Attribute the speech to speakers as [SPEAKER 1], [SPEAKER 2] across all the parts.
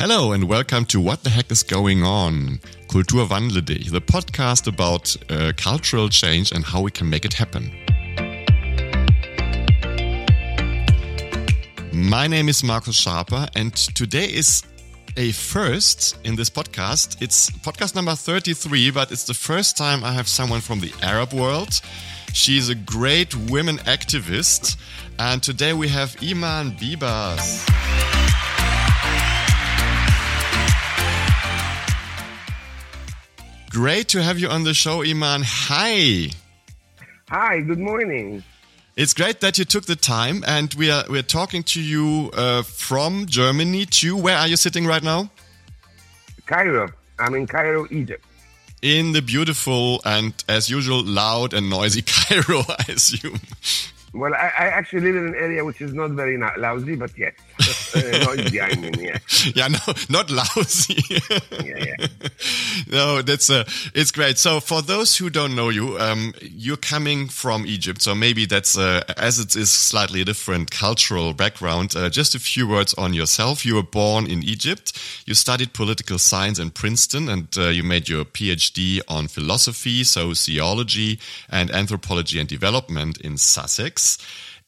[SPEAKER 1] Hello and welcome to What the Heck is Going On? Kulturwandle dich, the podcast about uh, cultural change and how we can make it happen. My name is Markus Sharper, and today is a first in this podcast. It's podcast number 33, but it's the first time I have someone from the Arab world. She's a great women activist, and today we have Iman Bibars. Great to have you on the show, Iman. Hi.
[SPEAKER 2] Hi, good morning.
[SPEAKER 1] It's great that you took the time, and we are we're talking to you uh, from Germany. To where are you sitting right now?
[SPEAKER 2] Cairo. I'm in Cairo, Egypt.
[SPEAKER 1] In the beautiful and, as usual, loud and noisy Cairo, I assume.
[SPEAKER 2] Well, I, I, actually live in an area which is not very lousy, but yes, uh, noisy. I mean, yeah.
[SPEAKER 1] Yeah, no, not lousy.
[SPEAKER 2] yeah, yeah.
[SPEAKER 1] No, that's uh, it's great. So, for those who don't know you, um, you're coming from Egypt, so maybe that's uh, as it is slightly different cultural background. Uh, just a few words on yourself. You were born in Egypt. You studied political science in Princeton, and uh, you made your PhD on philosophy, sociology, and anthropology and development in Sussex.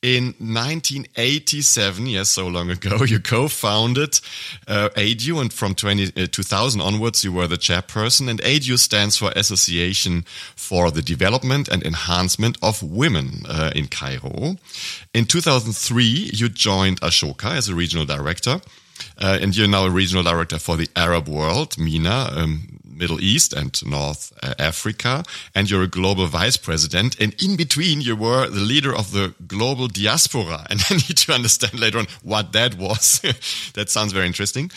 [SPEAKER 1] In 1987, yes, so long ago, you co-founded uh, ADEW, and from 20, uh, 2000 onwards, you were the chairperson. And ADEW stands for Association for the Development and Enhancement of Women uh, in Cairo. In 2003, you joined Ashoka as a regional director. Uh, and you're now a regional director for the Arab world, MENA, um, Middle East and North uh, Africa, and you're a global vice president. And in between, you were the leader of the global diaspora. And I need to understand later on what that was. that sounds very interesting.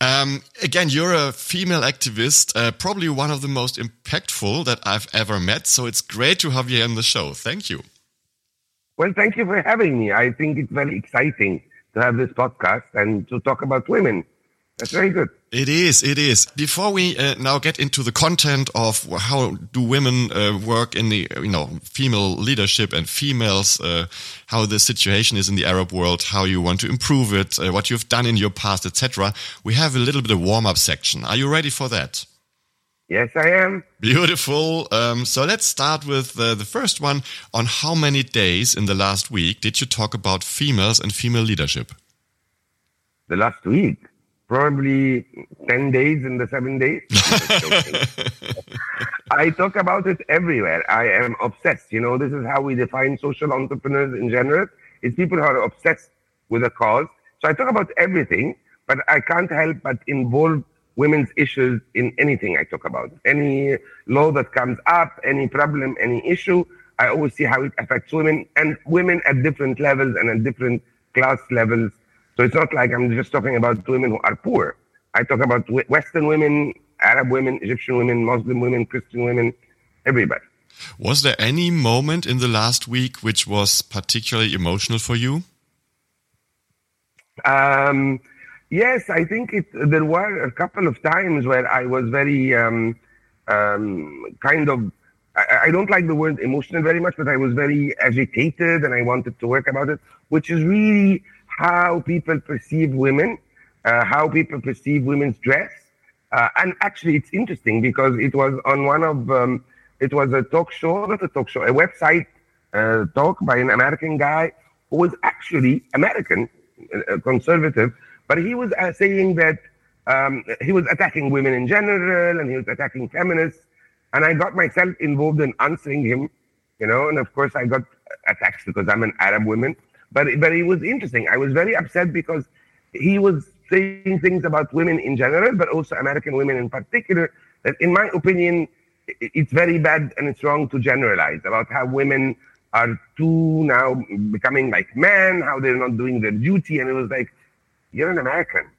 [SPEAKER 1] Um, again, you're a female activist, uh, probably one of the most impactful that I've ever met. So it's great to have you on the show. Thank you.
[SPEAKER 2] Well, thank you for having me. I think it's very exciting to have this podcast and to talk about women. That's very good.
[SPEAKER 1] It is. It is. Before we uh, now get into the content of how do women uh, work in the you know female leadership and females, uh, how the situation is in the Arab world, how you want to improve it, uh, what you've done in your past, etc. We have a little bit of warm up section. Are you ready for that?
[SPEAKER 2] Yes, I am.
[SPEAKER 1] Beautiful. Um, so let's start with uh, the first one. On how many days in the last week did you talk about females and female leadership?
[SPEAKER 2] The last week probably 10 days in the seven days. I talk about it everywhere. I am obsessed. You know, this is how we define social entrepreneurs in general. It's people who are obsessed with a cause. So I talk about everything, but I can't help but involve women's issues in anything I talk about. Any law that comes up, any problem, any issue, I always see how it affects women and women at different levels and at different class levels so it's not like I'm just talking about women who are poor. I talk about Western women, Arab women, Egyptian women, Muslim women, Christian women, everybody.
[SPEAKER 1] Was there any moment in the last week which was particularly emotional for you?
[SPEAKER 2] Um, yes, I think it, there were a couple of times where I was very um, um, kind of. I, I don't like the word emotional very much, but I was very agitated and I wanted to work about it, which is really how people perceive women, uh, how people perceive women's dress. Uh, and actually, it's interesting because it was on one of, um, it was a talk show, not a talk show, a website uh, talk by an American guy who was actually American, uh, conservative, but he was uh, saying that um, he was attacking women in general and he was attacking feminists. And I got myself involved in answering him, you know, and of course I got attacked because I'm an Arab woman. But but it was interesting. I was very upset because he was saying things about women in general, but also American women in particular. That, in my opinion, it's very bad and it's wrong to generalize about how women are too now becoming like men, how they're not doing their duty. And it was like, you're an American,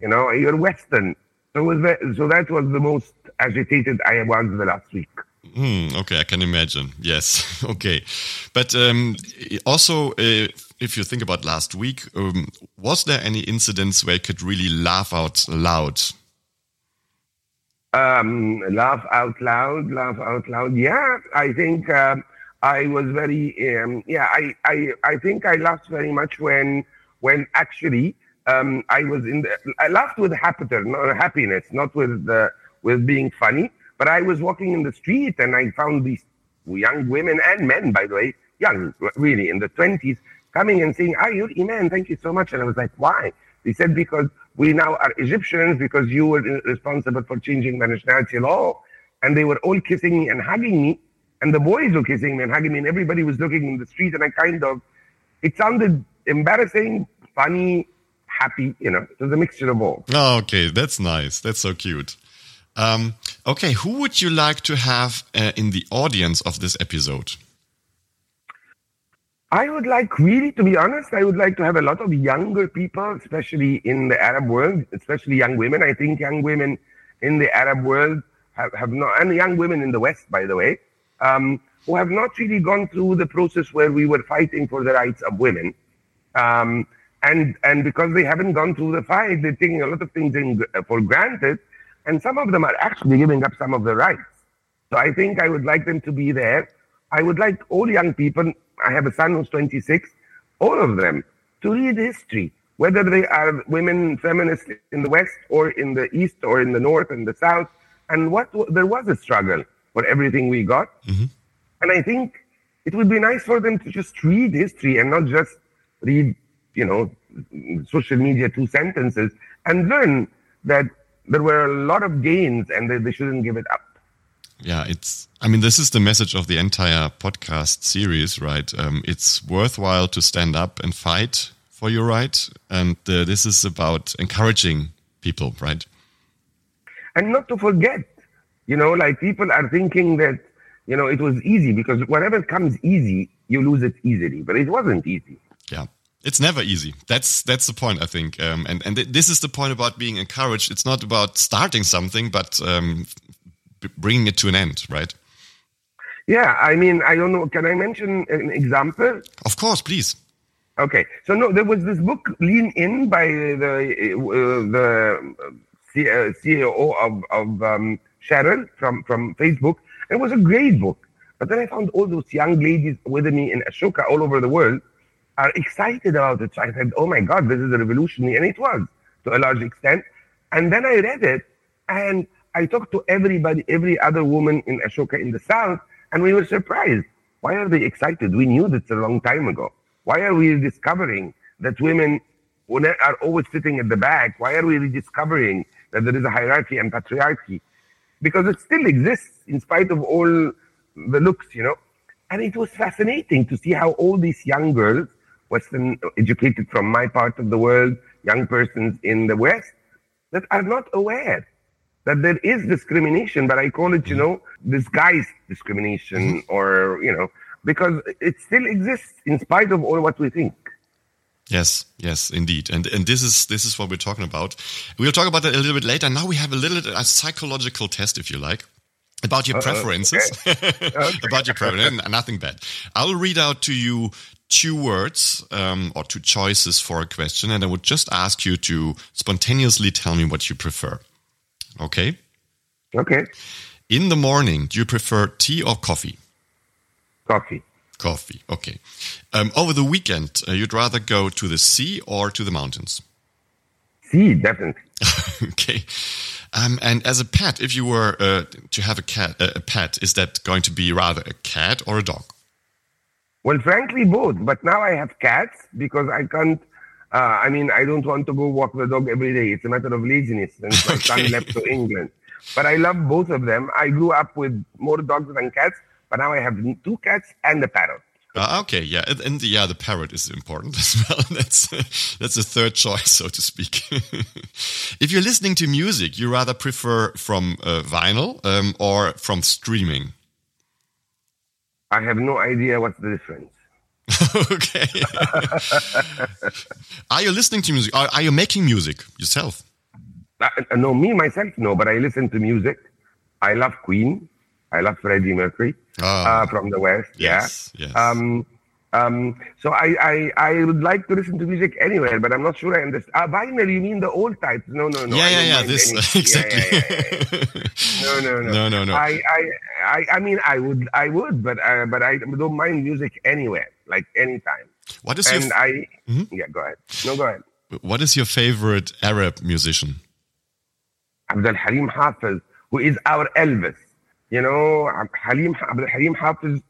[SPEAKER 2] you know, you're Western. So was that, so that was the most agitated I was the last week.
[SPEAKER 1] Hmm, okay, I can imagine. Yes, okay, but um, also, uh, if you think about last week, um, was there any incidents where you could really laugh out loud?
[SPEAKER 2] Um, laugh out loud, laugh out loud. Yeah, I think um, I was very. Um, yeah, I, I, I think I laughed very much when, when actually um, I was in the, I laughed with not happiness, not with the, with being funny. But I was walking in the street and I found these young women and men, by the way, young, really in the twenties, coming and saying, "Ah, you're Iman, thank you so much." And I was like, "Why?" They said, "Because we now are Egyptians, because you were responsible for changing the nationality law." And they were all kissing me and hugging me, and the boys were kissing me and hugging me, and everybody was looking in the street, and I kind of, it sounded embarrassing, funny, happy. You know, it was a mixture of all.
[SPEAKER 1] Oh, okay, that's nice. That's so cute. Um, okay, who would you like to have uh, in the audience of this episode?
[SPEAKER 2] I would like, really, to be honest, I would like to have a lot of younger people, especially in the Arab world, especially young women. I think young women in the Arab world have, have not, and young women in the West, by the way, um, who have not really gone through the process where we were fighting for the rights of women. Um, and, and because they haven't gone through the fight, they're taking a lot of things in, for granted. And some of them are actually giving up some of their rights. So I think I would like them to be there. I would like all young people, I have a son who's 26, all of them to read history, whether they are women feminists in the West or in the East or in the North and the South. And what there was a struggle for everything we got. Mm-hmm. And I think it would be nice for them to just read history and not just read, you know, social media two sentences and learn that there were a lot of gains and they, they shouldn't give it up.
[SPEAKER 1] Yeah, it's, I mean, this is the message of the entire podcast series, right? Um, it's worthwhile to stand up and fight for your right. And uh, this is about encouraging people, right?
[SPEAKER 2] And not to forget, you know, like people are thinking that, you know, it was easy because whatever comes easy, you lose it easily. But it wasn't easy.
[SPEAKER 1] It's never easy. That's that's the point, I think. Um, and and th this is the point about being encouraged. It's not about starting something, but um, bringing it to an end, right?
[SPEAKER 2] Yeah, I mean, I don't know. Can I mention an example?
[SPEAKER 1] Of course, please.
[SPEAKER 2] Okay, so no, there was this book, Lean In, by the uh, the CEO of of um, Sheryl from from Facebook. It was a great book, but then I found all those young ladies with me in Ashoka all over the world are excited about it. I said, oh my God, this is a revolutionary. And it was to a large extent. And then I read it and I talked to everybody, every other woman in Ashoka in the South, and we were surprised. Why are they excited? We knew this a long time ago. Why are we discovering that women are always sitting at the back? Why are we rediscovering that there is a hierarchy and patriarchy? Because it still exists in spite of all the looks, you know. And it was fascinating to see how all these young girls Western educated from my part of the world, young persons in the West that are not aware that there is discrimination, but I call it, you know, disguised discrimination or, you know, because it still exists in spite of all what we think.
[SPEAKER 1] Yes, yes, indeed, and and this is this is what we're talking about. We'll talk about that a little bit later. Now we have a little a psychological test, if you like, about your preferences. Uh, okay. okay. about your preferences, nothing bad. I'll read out to you two words um, or two choices for a question, and I would just ask you to spontaneously tell me what you prefer. Okay?
[SPEAKER 2] Okay.
[SPEAKER 1] In the morning, do you prefer tea or coffee?
[SPEAKER 2] Coffee.
[SPEAKER 1] Coffee. Okay. Um, over the weekend, uh, you'd rather go to the sea or to the mountains?
[SPEAKER 2] Sea, definitely.
[SPEAKER 1] okay. Um, and as a pet, if you were uh, to have a cat, uh, a pet, is that going to be rather a cat or a dog?
[SPEAKER 2] Well, frankly, both. But now I have cats because I can't. Uh, I mean, I don't want to go walk the dog every day. It's a matter of laziness since my son left to England. But I love both of them. I grew up with more dogs than cats, but now I have two cats and a parrot.
[SPEAKER 1] Uh, okay, yeah, and, and, yeah, the parrot is important as well. That's that's a third choice, so to speak. if you're listening to music, you rather prefer from uh, vinyl um, or from streaming?
[SPEAKER 2] I have no idea what's the difference.
[SPEAKER 1] okay. are you listening to music? Are, are you making music yourself?
[SPEAKER 2] Uh, uh, no, me myself, no, but I listen to music. I love Queen. I love Freddie Mercury oh. uh, from the West.
[SPEAKER 1] Yes, yeah.
[SPEAKER 2] Yes. Um, um, so I, I, I would like to listen to music anywhere, but I'm not sure I understand. Uh, vinyl, you mean the old types? No, no, no.
[SPEAKER 1] Yeah, yeah, yeah. This exactly. Yeah, yeah,
[SPEAKER 2] yeah, no, no, no,
[SPEAKER 1] no, no, no.
[SPEAKER 2] I, I, I, I mean, I would, I would, but, uh, but I don't mind music anywhere, like anytime.
[SPEAKER 1] What is
[SPEAKER 2] and
[SPEAKER 1] your?
[SPEAKER 2] I, mm-hmm. yeah, go ahead. No, go ahead.
[SPEAKER 1] what is your favorite Arab musician?
[SPEAKER 2] Abdul Halim Hafiz, who is our Elvis. You know, Halim Abdul Halim Hafiz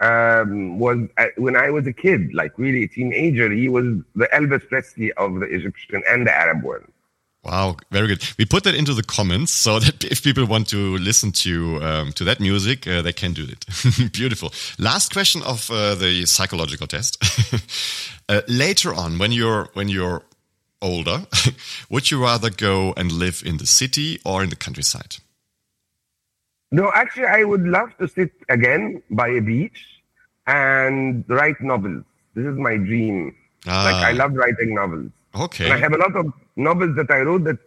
[SPEAKER 2] um, was uh, when I was a kid, like really a teenager. He was the Elvis Presley of the Egyptian and the Arab world.
[SPEAKER 1] Wow, very good. We put that into the comments so that if people want to listen to um, to that music, uh, they can do it. Beautiful. Last question of uh, the psychological test. uh, later on, when you're when you're older, would you rather go and live in the city or in the countryside?
[SPEAKER 2] No, actually, I would love to sit again by a beach and write novels. This is my dream. Ah. Like I love writing novels.
[SPEAKER 1] Okay.
[SPEAKER 2] And I have a lot of novels that I wrote that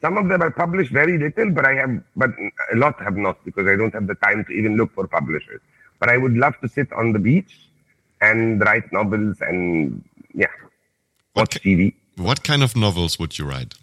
[SPEAKER 2] some of them are published very little, but I have, but a lot have not because I don't have the time to even look for publishers. But I would love to sit on the beach and write novels and yeah, watch
[SPEAKER 1] what,
[SPEAKER 2] TV.
[SPEAKER 1] What kind of novels would you write?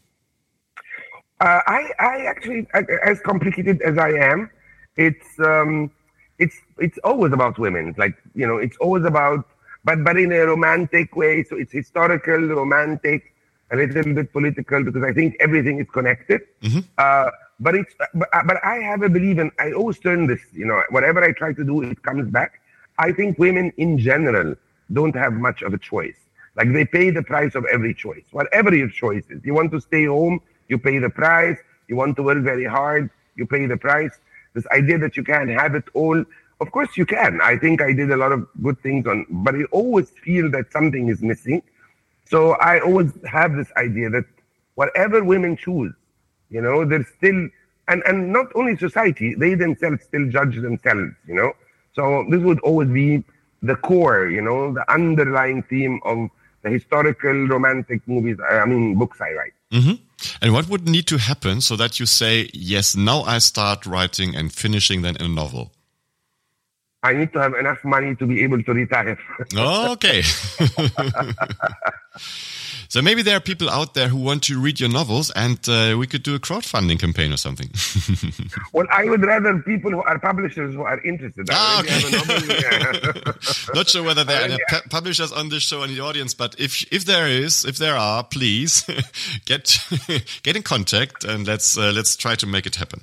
[SPEAKER 2] Uh, I, I actually, as complicated as I am, it's, um, it's, it's always about women. Like, you know, it's always about but but in a romantic way. So it's historical, romantic, a little bit political because I think everything is connected. Mm-hmm. Uh, but it's but, but I have a belief, and I always turn this. You know, whatever I try to do, it comes back. I think women in general don't have much of a choice. Like they pay the price of every choice, whatever your choice is. You want to stay home, you pay the price. You want to work very hard, you pay the price. This idea that you can have it all of course you can. I think I did a lot of good things on, but I always feel that something is missing. So I always have this idea that whatever women choose, you know, they're still, and, and not only society, they themselves still judge themselves, you know. So this would always be the core, you know, the underlying theme of the historical romantic movies, I mean, books I write.
[SPEAKER 1] Mm-hmm. And what would need to happen so that you say, yes, now I start writing and finishing then a novel?
[SPEAKER 2] I need to have enough money to be able to retire.
[SPEAKER 1] okay. so maybe there are people out there who want to read your novels, and uh, we could do a crowdfunding campaign or something.
[SPEAKER 2] well, I would rather people who are publishers who are interested.
[SPEAKER 1] Ah, okay. Not sure whether there are pu publishers on this show in the audience, but if if there is, if there are, please get get in contact and let's uh, let's try to make it happen.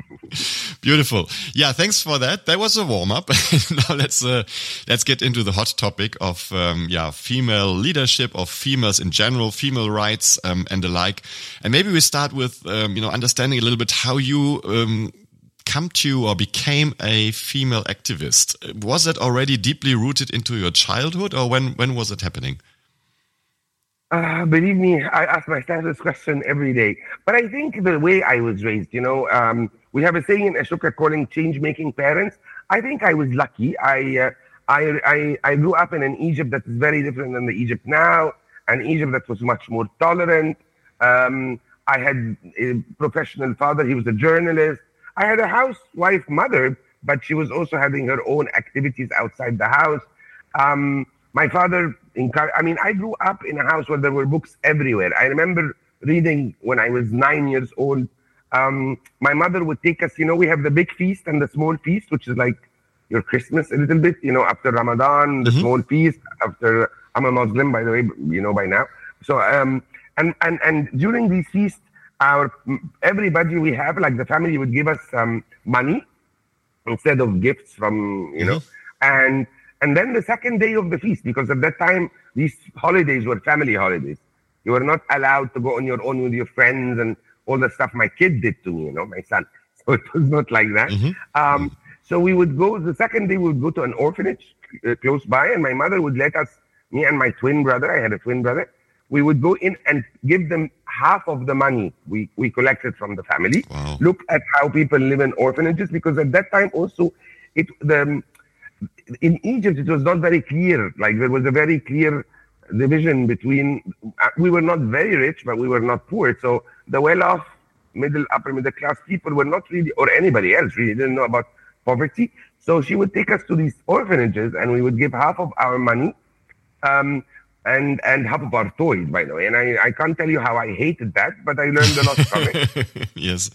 [SPEAKER 1] Beautiful. Yeah, thanks for that. That was a warm up. now let's uh, let's get into the hot topic of um, yeah female leadership, of females in general, female rights um, and the like. And maybe we start with um, you know understanding a little bit how you um, come to or became a female activist. Was that already deeply rooted into your childhood, or when when was it happening?
[SPEAKER 2] Uh, believe me, I ask myself this question every day. But I think the way I was raised, you know, um, we have a saying in Ashoka calling change-making parents. I think I was lucky. I, uh, I, I, I grew up in an Egypt that is very different than the Egypt now, an Egypt that was much more tolerant. Um, I had a professional father. He was a journalist. I had a housewife mother, but she was also having her own activities outside the house. Um, my father I mean, I grew up in a house where there were books everywhere. I remember reading when I was nine years old. Um, my mother would take us, you know, we have the big feast and the small feast, which is like your Christmas a little bit, you know, after Ramadan, the mm-hmm. small feast, after I'm a Muslim, by the way, you know, by now. So, um, and, and, and during these feasts, our, everybody we have, like the family would give us um, money instead of gifts from, you mm-hmm. know, and and then the second day of the feast, because at that time, these holidays were family holidays. You were not allowed to go on your own with your friends and all the stuff my kid did to me, you know, my son. So it was not like that. Mm-hmm. Um, so we would go, the second day, we would go to an orphanage uh, close by, and my mother would let us, me and my twin brother, I had a twin brother, we would go in and give them half of the money we, we collected from the family. Wow. Look at how people live in orphanages, because at that time also, it the in Egypt, it was not very clear. Like there was a very clear division between. Uh, we were not very rich, but we were not poor. So the well-off, middle, upper middle class people were not really, or anybody else really didn't know about poverty. So she would take us to these orphanages, and we would give half of our money, um, and and half of our toys, by the way. And I I can't tell you how I hated that, but I learned a lot from it.
[SPEAKER 1] yes.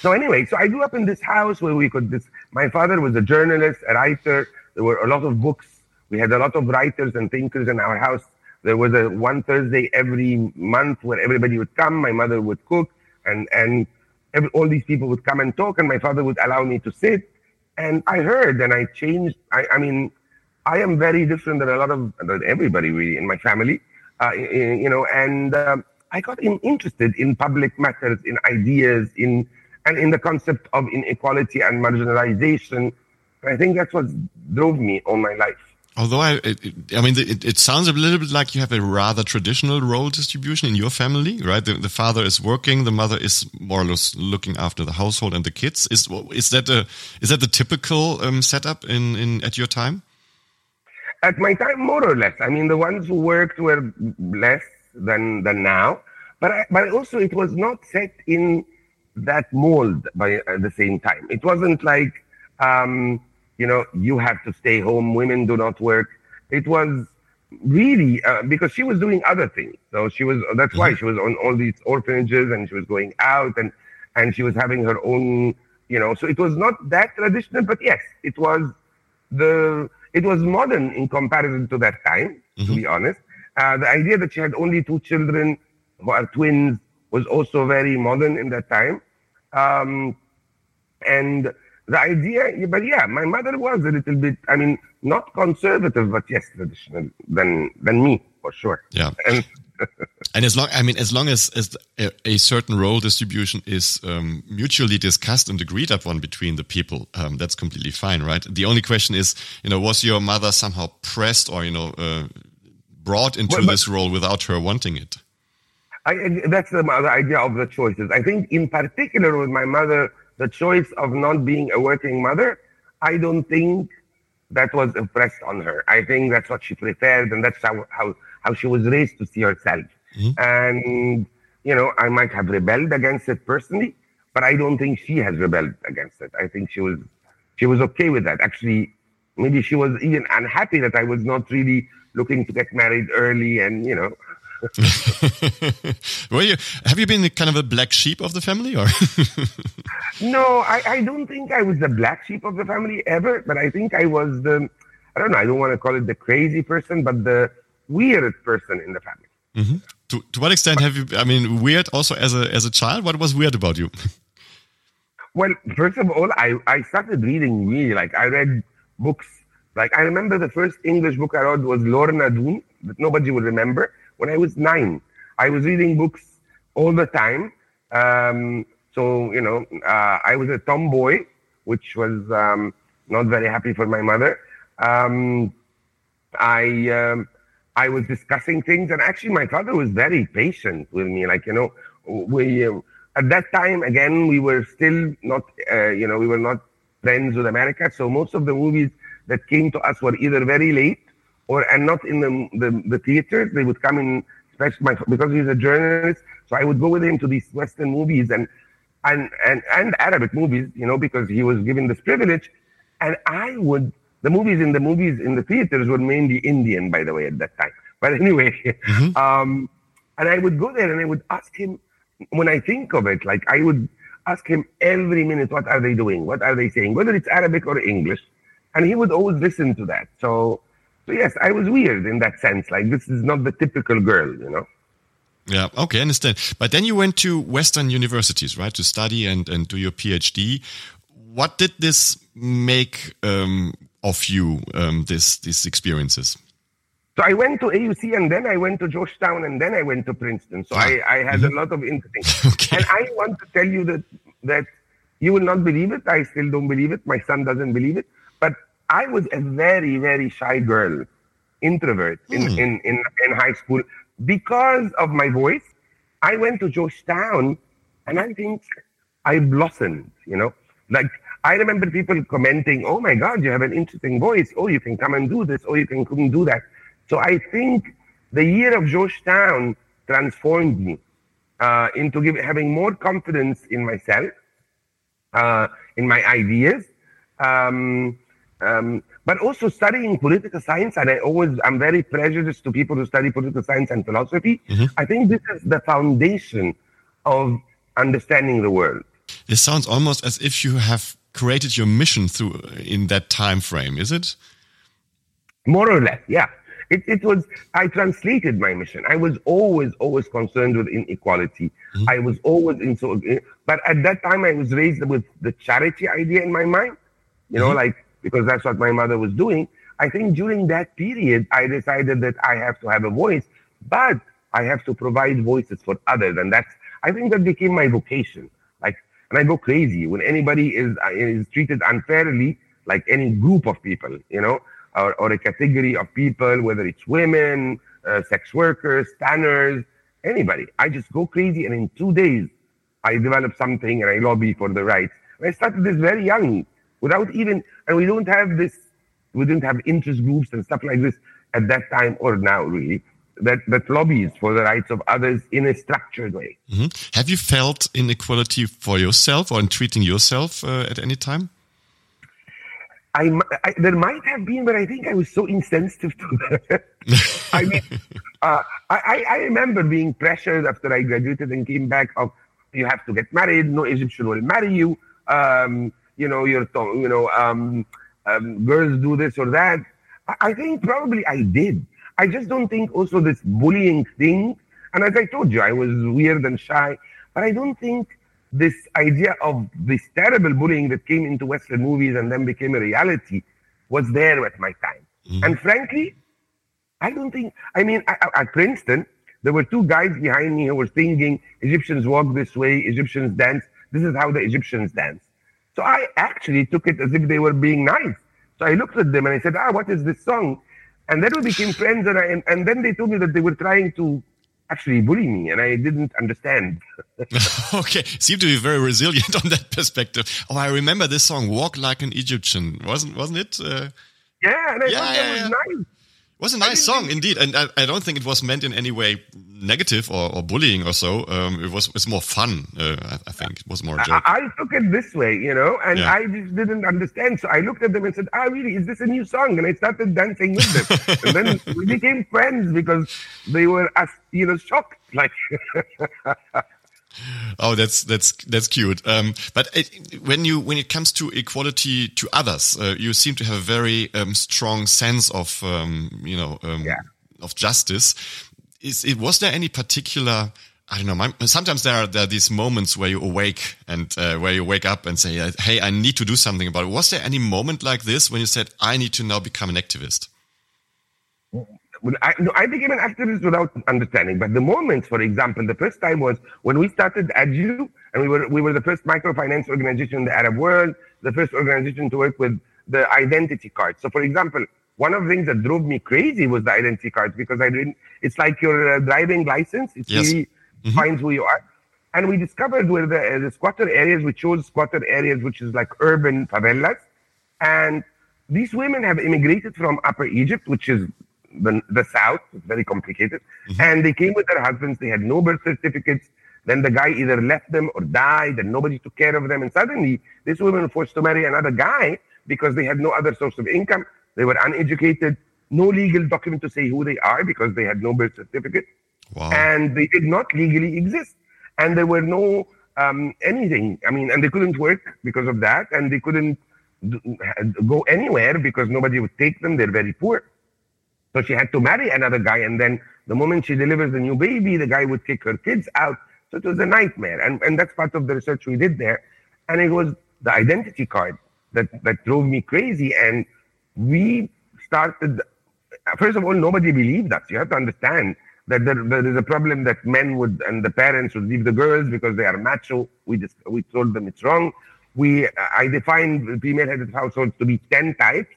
[SPEAKER 2] So anyway, so I grew up in this house where we could. This my father was a journalist, a writer. There were a lot of books. We had a lot of writers and thinkers in our house. there was a one Thursday every month where everybody would come. My mother would cook, and and every, all these people would come and talk, and my father would allow me to sit. And I heard, and I changed. I, I mean, I am very different than a lot of than everybody really in my family, uh, you know. And um, I got in, interested in public matters, in ideas, in and in the concept of inequality and marginalization. I think that's what drove me all my life.
[SPEAKER 1] Although I, it, I mean, it, it, sounds a little bit like you have a rather traditional role distribution in your family, right? The, the, father is working, the mother is more or less looking after the household and the kids. Is is that a is that the typical um, setup in, in at your time?
[SPEAKER 2] At my time, more or less. I mean, the ones who worked were less than than now, but I, but also it was not set in that mold by at the same time. It wasn't like. Um, you know, you have to stay home. Women do not work. It was really uh, because she was doing other things. So she was. That's why mm-hmm. she was on all these orphanages and she was going out and and she was having her own. You know, so it was not that traditional, but yes, it was the it was modern in comparison to that time. Mm-hmm. To be honest, uh, the idea that she had only two children who are twins was also very modern in that time. Um, and the idea, but yeah, my mother was a little bit, I mean, not conservative, but yes, traditional than than me for sure.
[SPEAKER 1] Yeah. And, and as long, I mean, as long as, as a, a certain role distribution is um, mutually discussed and agreed upon between the people, um, that's completely fine, right? The only question is, you know, was your mother somehow pressed or, you know, uh, brought into well, this role without her wanting it?
[SPEAKER 2] I, that's the, the idea of the choices. I think, in particular, with my mother, the choice of not being a working mother, I don't think that was impressed on her. I think that's what she preferred, and that's how how, how she was raised to see herself. Mm-hmm. And you know, I might have rebelled against it personally, but I don't think she has rebelled against it. I think she was she was okay with that. Actually, maybe she was even unhappy that I was not really looking to get married early, and you know,
[SPEAKER 1] Were you? Have you been kind of a black sheep of the family, or?
[SPEAKER 2] no, I, I don't think I was the black sheep of the family ever. But I think I was the, I don't know. I don't want to call it the crazy person, but the weird person in the family.
[SPEAKER 1] Mm -hmm. To to what extent have you? I mean, weird also as a as a child. What was weird about you?
[SPEAKER 2] well, first of all, I I started reading really like I read books. Like I remember the first English book I read was Lorna Doone that nobody would remember when I was nine. I was reading books all the time. Um, so, you know, uh, I was a tomboy, which was um, not very happy for my mother. Um, I, um, I was discussing things, and actually, my father was very patient with me. Like, you know, we, uh, at that time, again, we were still not, uh, you know, we were not friends with America. So most of the movies that came to us were either very late or and not in the the, the theaters. They would come in, especially my, because he's a journalist. So I would go with him to these Western movies and and and and Arabic movies, you know, because he was given this privilege. And I would the movies in the movies in the theaters were mainly Indian, by the way, at that time. But anyway, mm-hmm. um, and I would go there and I would ask him when I think of it, like I would ask him every minute, what are they doing? What are they saying? Whether it's Arabic or English. And he would always listen to that. So so yes, I was weird in that sense. Like this is not the typical girl, you know.
[SPEAKER 1] Yeah, okay, I understand. But then you went to Western universities, right, to study and, and do your PhD. What did this make um, of you, um, this these experiences?
[SPEAKER 2] So I went to AUC and then I went to Georgetown and then I went to Princeton. So ah. I, I had mm -hmm. a mm-hmm. lot of interesting. okay. And I want to tell you that that you will not believe it. I still don't believe it. My son doesn't believe it. But I was a very, very shy girl, introvert in, mm. in, in, in high school. Because of my voice, I went to Georgetown and I think I blossomed, you know? Like, I remember people commenting, oh my God, you have an interesting voice. Oh, you can come and do this. Oh, you can come and do that. So I think the year of Georgetown transformed me uh, into give, having more confidence in myself, uh, in my ideas. Um, um, but also studying political science, and I always I'm very prejudiced to people who study political science and philosophy. Mm-hmm. I think this is the foundation of understanding the world.
[SPEAKER 1] It sounds almost as if you have created your mission through in that time frame, is it?
[SPEAKER 2] More or less, yeah. it, it was, I translated my mission. I was always, always concerned with inequality. Mm-hmm. I was always in so, but at that time I was raised with the charity idea in my mind, you know, mm-hmm. like, because that's what my mother was doing. I think during that period, I decided that I have to have a voice, but I have to provide voices for others. And that's, I think that became my vocation. Like, and I go crazy when anybody is, is treated unfairly, like any group of people, you know, or, or a category of people, whether it's women, uh, sex workers, tanners, anybody. I just go crazy, and in two days, I develop something and I lobby for the rights. I started this very young, without even, and we don't have this, we didn't have interest groups and stuff like this at that time or now, really. That, that lobbies for the rights of others in a structured way.
[SPEAKER 1] Mm-hmm. Have you felt inequality for yourself or in treating yourself uh, at any time?
[SPEAKER 2] I, I, there might have been, but I think I was so insensitive to that. I mean, uh, I, I remember being pressured after I graduated and came back of you have to get married. No Egyptian will marry you. Um, you know, your tongue, you know, um, um, girls do this or that. I, think probably I did. I just don't think also this bullying thing. And as I told you, I was weird and shy, but I don't think this idea of this terrible bullying that came into Western movies and then became a reality was there at my time. Mm-hmm. And frankly, I don't think, I mean, I, I, at Princeton, there were two guys behind me who were singing, Egyptians walk this way, Egyptians dance. This is how the Egyptians dance. So I actually took it as if they were being nice. So I looked at them and I said, ah, what is this song? And then we became friends. And, I, and, then they told me that they were trying to actually bully me and I didn't understand.
[SPEAKER 1] okay, seem to be very resilient on that perspective. Oh, I remember this song "Walk Like an Egyptian," wasn't wasn't it? Uh,
[SPEAKER 2] yeah, and I yeah, thought yeah, that was nice.
[SPEAKER 1] It was a nice song indeed, and I, I, don't think it was meant in any way negative or, or bullying or so. Um, it was it's more fun. Uh, I, I, think it was more a joke.
[SPEAKER 2] I, I, took it this way, you know, and yeah. I just didn't understand. So I looked at them and said, "Ah, really? Is this a new song?" And I started dancing with them, and then we became friends because they were, as you know, shocked. Like,
[SPEAKER 1] Oh, that's that's that's cute. Um, but it, when you when it comes to equality to others, uh, you seem to have a very um, strong sense of um, you know um, yeah. of justice. Is it was there any particular? I don't know. My, sometimes there are, there are these moments where you awake and uh, where you wake up and say, "Hey, I need to do something about it." Was there any moment like this when you said, "I need to now become an activist"?
[SPEAKER 2] I, no, I became an activist without understanding. But the moments, for example, the first time was when we started ADEW, and we were we were the first microfinance organization in the Arab world, the first organization to work with the identity card. So, for example, one of the things that drove me crazy was the identity cards because I didn't. It's like your uh, driving license. It yes. really mm-hmm. finds who you are. And we discovered where the, uh, the squatter areas, we chose squatter areas, which is like urban favelas. And these women have immigrated from Upper Egypt, which is the, the South. It's very complicated. Mm-hmm. And they came with their husbands. They had no birth certificates. Then the guy either left them or died, and nobody took care of them. And suddenly, these women were forced to marry another guy because they had no other source of income. They were uneducated, no legal document to say who they are because they had no birth certificate. Wow. And they did not legally exist. And there were no um, anything. I mean, and they couldn't work because of that. And they couldn't go anywhere because nobody would take them. They're very poor. So she had to marry another guy. And then the moment she delivers a new baby, the guy would kick her kids out. So it was a nightmare. And, and that's part of the research we did there. And it was the identity card that, that drove me crazy. And we started, first of all, nobody believed us. You have to understand that there, there is a problem that men would, and the parents would leave the girls because they are macho. We just, we told them it's wrong. We, I defined female headed households to be 10 types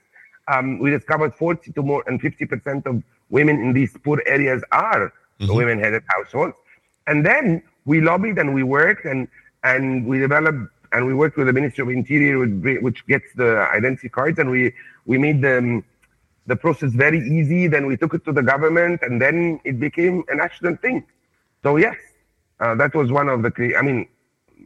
[SPEAKER 2] um, we discovered 40 to more and 50% of women in these poor areas are mm-hmm. women-headed households. And then we lobbied and we worked and, and we developed and we worked with the Ministry of Interior, which gets the identity cards, and we, we made the, the process very easy. Then we took it to the government, and then it became a national thing. So yes, uh, that was one of the. I mean,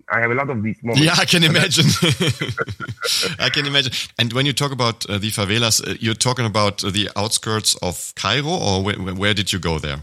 [SPEAKER 2] I have a lot of these moments.
[SPEAKER 1] Yeah, I can imagine. I can imagine. And when you talk about uh, the favelas, uh, you're talking about uh, the outskirts of Cairo, or where, where did you go there?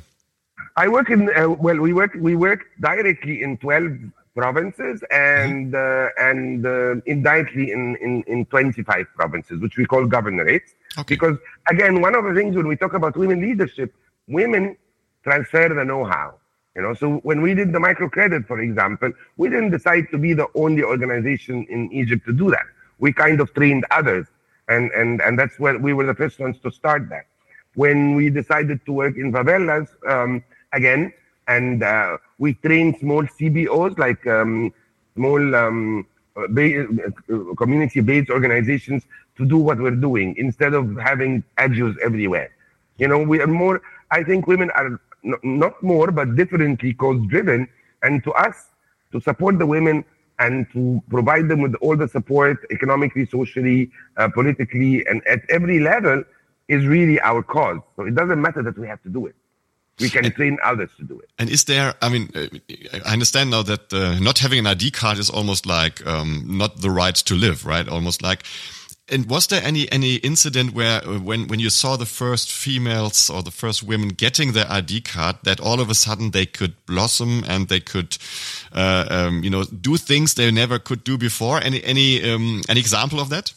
[SPEAKER 2] I work in uh, well, we work we work directly in twelve provinces and uh, and uh, indirectly in, in, in 25 provinces, which we call governorates. Okay. Because again, one of the things when we talk about women leadership, women transfer the know-how. You know, so when we did the microcredit, for example, we didn't decide to be the only organization in Egypt to do that. We kind of trained others, and and and that's where we were the first ones to start that. When we decided to work in favelas, um, again, and uh, we trained small CBOs like um, small um, uh, community-based organizations to do what we're doing instead of having edges everywhere. You know, we are more. I think women are not more, but differently cause-driven, and to us to support the women and to provide them with all the support, economically, socially, uh, politically, and at every level, is really our cause. So it doesn't matter that we have to do it we can and, train others to do it.
[SPEAKER 1] And is there? I mean, uh, I understand now that uh, not having an ID card is almost like um, not the right to live, right? Almost like. And was there any any incident where uh, when when you saw the first females or the first women getting their ID card that all of a sudden they could blossom and they could, uh, um, you know, do things they never could do before? Any any um, any example of that?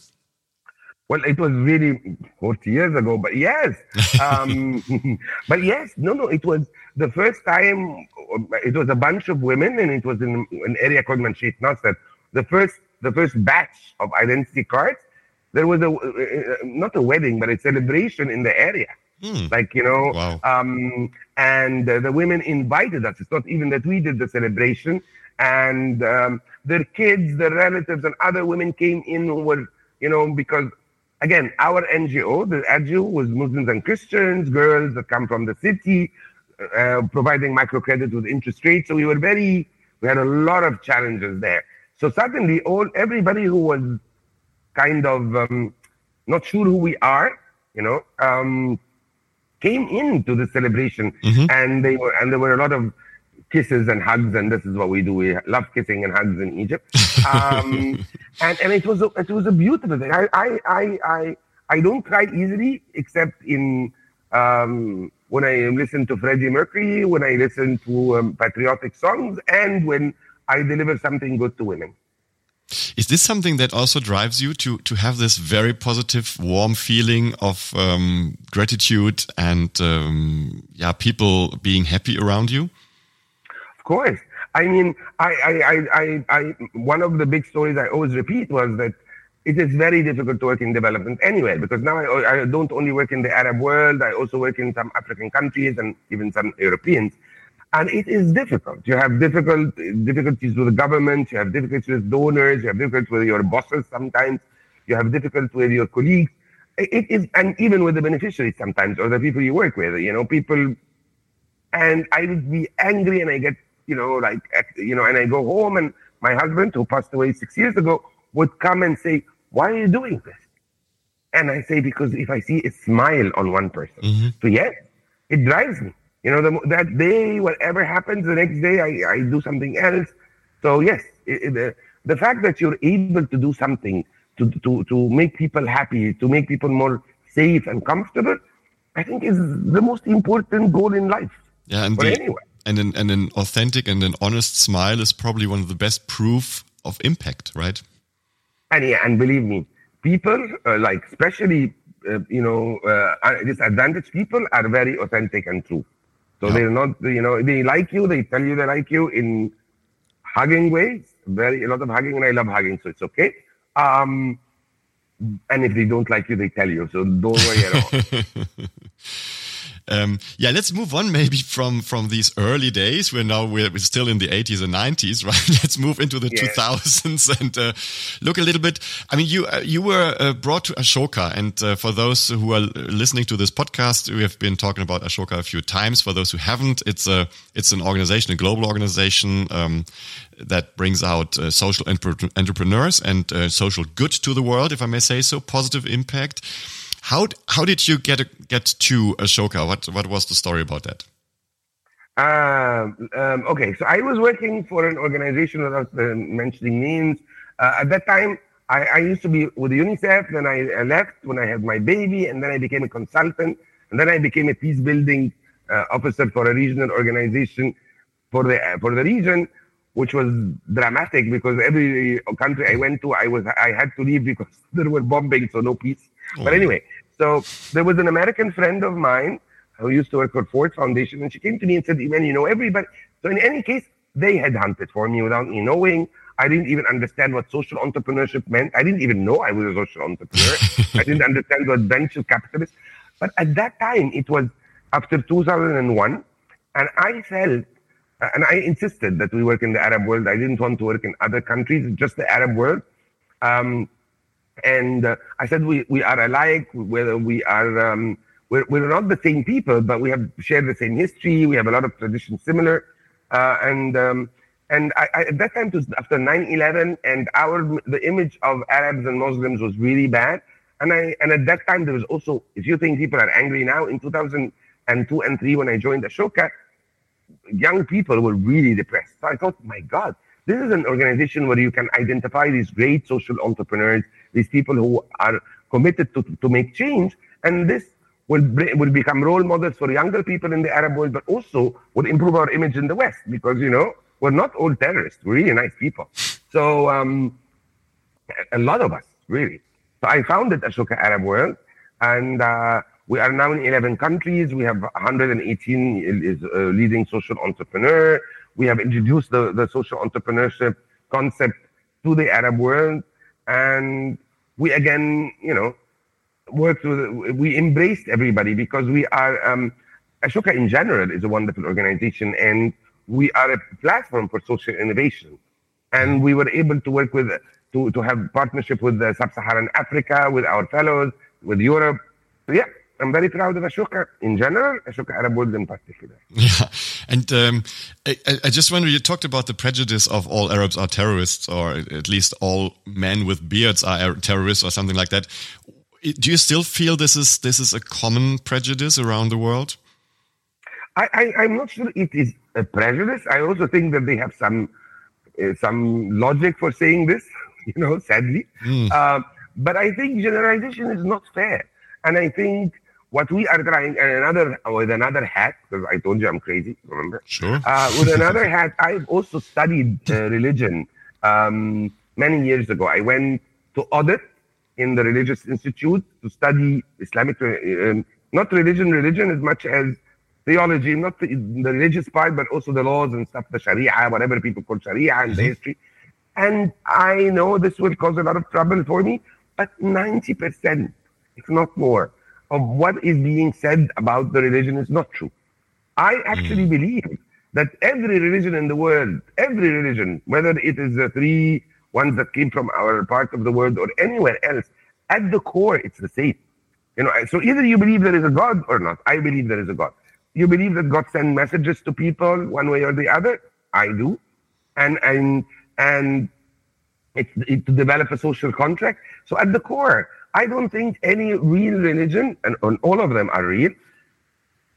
[SPEAKER 2] Well, it was really 40 years ago, but yes. Um, but yes, no, no, it was the first time, it was a bunch of women and it was in an area called Manshet Nasser. The first, the first batch of identity cards, there was a, uh, not a wedding, but a celebration in the area. Hmm. Like, you know, wow. um, and uh, the women invited us. It's not even that we did the celebration. And um, their kids, their relatives, and other women came in who were, you know, because again, our NGO, the NGO was Muslims and Christians, girls that come from the city, uh, providing microcredit with interest rates. So we were very, we had a lot of challenges there. So suddenly, all everybody who was kind of um, not sure who we are, you know, um, came into the celebration, mm-hmm. and they were, and there were a lot of kisses and hugs, and this is what we do. We love kissing and hugs in Egypt, um, and and it was a, it was a beautiful thing. I I I I, I don't cry easily, except in um, when I listen to Freddie Mercury, when I listen to um, patriotic songs, and when I deliver something good to women.
[SPEAKER 1] Is this something that also drives you to to have this very positive, warm feeling of um, gratitude and um, yeah, people being happy around you?
[SPEAKER 2] Of course. I mean, I, I, I, I, one of the big stories I always repeat was that it is very difficult to work in development anywhere because now I, I don't only work in the Arab world, I also work in some African countries and even some Europeans. And it is difficult. You have difficult difficulties with the government, you have difficulties with donors, you have difficulties with your bosses sometimes, you have difficulties with your colleagues. It is, and even with the beneficiaries sometimes, or the people you work with, you know, people, and I would be angry and I get you know, like, you know, and I go home and my husband, who passed away six years ago, would come and say, why are you doing this? And I say, because if I see a smile on one person, mm-hmm. so yes, it drives me. You know, the, that day, whatever happens, the next day I, I do something else. So yes, it, the, the fact that you're able to do something to, to, to make people happy, to make people more safe and comfortable, I think is the most important goal in life.
[SPEAKER 1] Yeah, and the, anyone and an, and an authentic and an honest smile is probably one of the best proof of impact, right?
[SPEAKER 2] And yeah, and believe me, people uh, like especially uh, you know uh, disadvantaged people are very authentic and true. So yeah. they're not you know they like you, they tell you they like you in hugging ways, very a lot of hugging, and I love hugging, so it's okay. Um, and if they don't like you, they tell you. So don't worry at all.
[SPEAKER 1] Um, yeah, let's move on maybe from from these early days. We're now we're, we're still in the 80s and 90s, right? let's move into the yeah. 2000s and uh, look a little bit. I mean, you uh, you were uh, brought to Ashoka, and uh, for those who are listening to this podcast, we have been talking about Ashoka a few times. For those who haven't, it's a it's an organization, a global organization. Um, that brings out uh, social entrepreneurs and uh, social good to the world, if I may say so, positive impact. How how did you get get to Ashoka? What what was the story about that?
[SPEAKER 2] Um, um, okay, so I was working for an organization without uh, mentioning names. Uh, at that time, I, I, used to be with UNICEF. Then I, I, left when I had my baby, and then I became a consultant, and then I became a peace building uh, officer for a regional organization for the for the region, which was dramatic because every country I went to, I was I had to leave because there were bombing, so no peace. Oh. But anyway, so there was an American friend of mine who used to work for Ford Foundation, and she came to me and said, "Man, you know everybody." So in any case, they had hunted for me without me knowing. I didn't even understand what social entrepreneurship meant. I didn't even know I was a social entrepreneur. I didn't understand what venture capitalist. But at that time, it was after 2001, and I felt, and I insisted that we work in the Arab world. I didn't want to work in other countries, just the Arab world. Um, and uh, I said we, we are alike, whether we are, um, we're, we're not the same people, but we have shared the same history. We have a lot of traditions similar. Uh, and um, and I, I, at that time, was after 9/11, and our the image of Arabs and Muslims was really bad. And I and at that time there was also, if you think people are angry now, in 2002 and three when I joined Ashoka, young people were really depressed. So I thought, my God, this is an organization where you can identify these great social entrepreneurs, these people who are committed to, to make change, and this will will become role models for younger people in the Arab world, but also will improve our image in the West because you know we're not all terrorists. We're really nice people. So um, a lot of us really. So I founded Ashoka Arab World, and uh, we are now in 11 countries. We have 118 uh, leading social entrepreneur. We have introduced the, the social entrepreneurship concept to the Arab world, and we again, you know, worked with, we embraced everybody because we are, um, Ashoka in general is a wonderful organization and we are a platform for social innovation. And we were able to work with, to, to have partnership with sub-Saharan Africa, with our fellows, with Europe. So yeah, I'm very proud of Ashoka in general, Ashoka Arab World in particular.
[SPEAKER 1] Yeah, and um, I, I, just wonder, you talked about the prejudice of all Arabs are terrorists, or at least all men with beards are terrorists, or something like that do you still feel this is this is a common prejudice around the world?
[SPEAKER 2] I, I am not sure it is a prejudice. I also think that they have some uh, some logic for saying this. You know, sadly, mm. uh, but I think generalization is not fair, and I think what we are trying and another with another hat because I told you I'm crazy. Remember?
[SPEAKER 1] Sure.
[SPEAKER 2] Uh, with another hat, I've also studied uh, religion um, many years ago. I went to audit in the religious institute to study Islamic, um, not religion, religion as much as theology, not the, the, religious part, but also the laws and stuff, the Sharia, whatever people call Sharia and mm-hmm. the history. And I know this will cause a lot of trouble for me, but 90%, if not more, of what is being said about the religion is not true. I actually mm. believe that every religion in the world, every religion, whether it is the three ones that came from our part of the world or anywhere else, at the core, it's the same. You know, so either you believe there is a God or not. I believe there is a God. You believe that God sends messages to people one way or the other. I do, and and and it's it, to develop a social contract. So at the core, I don't think any real religion, and, and all of them are real,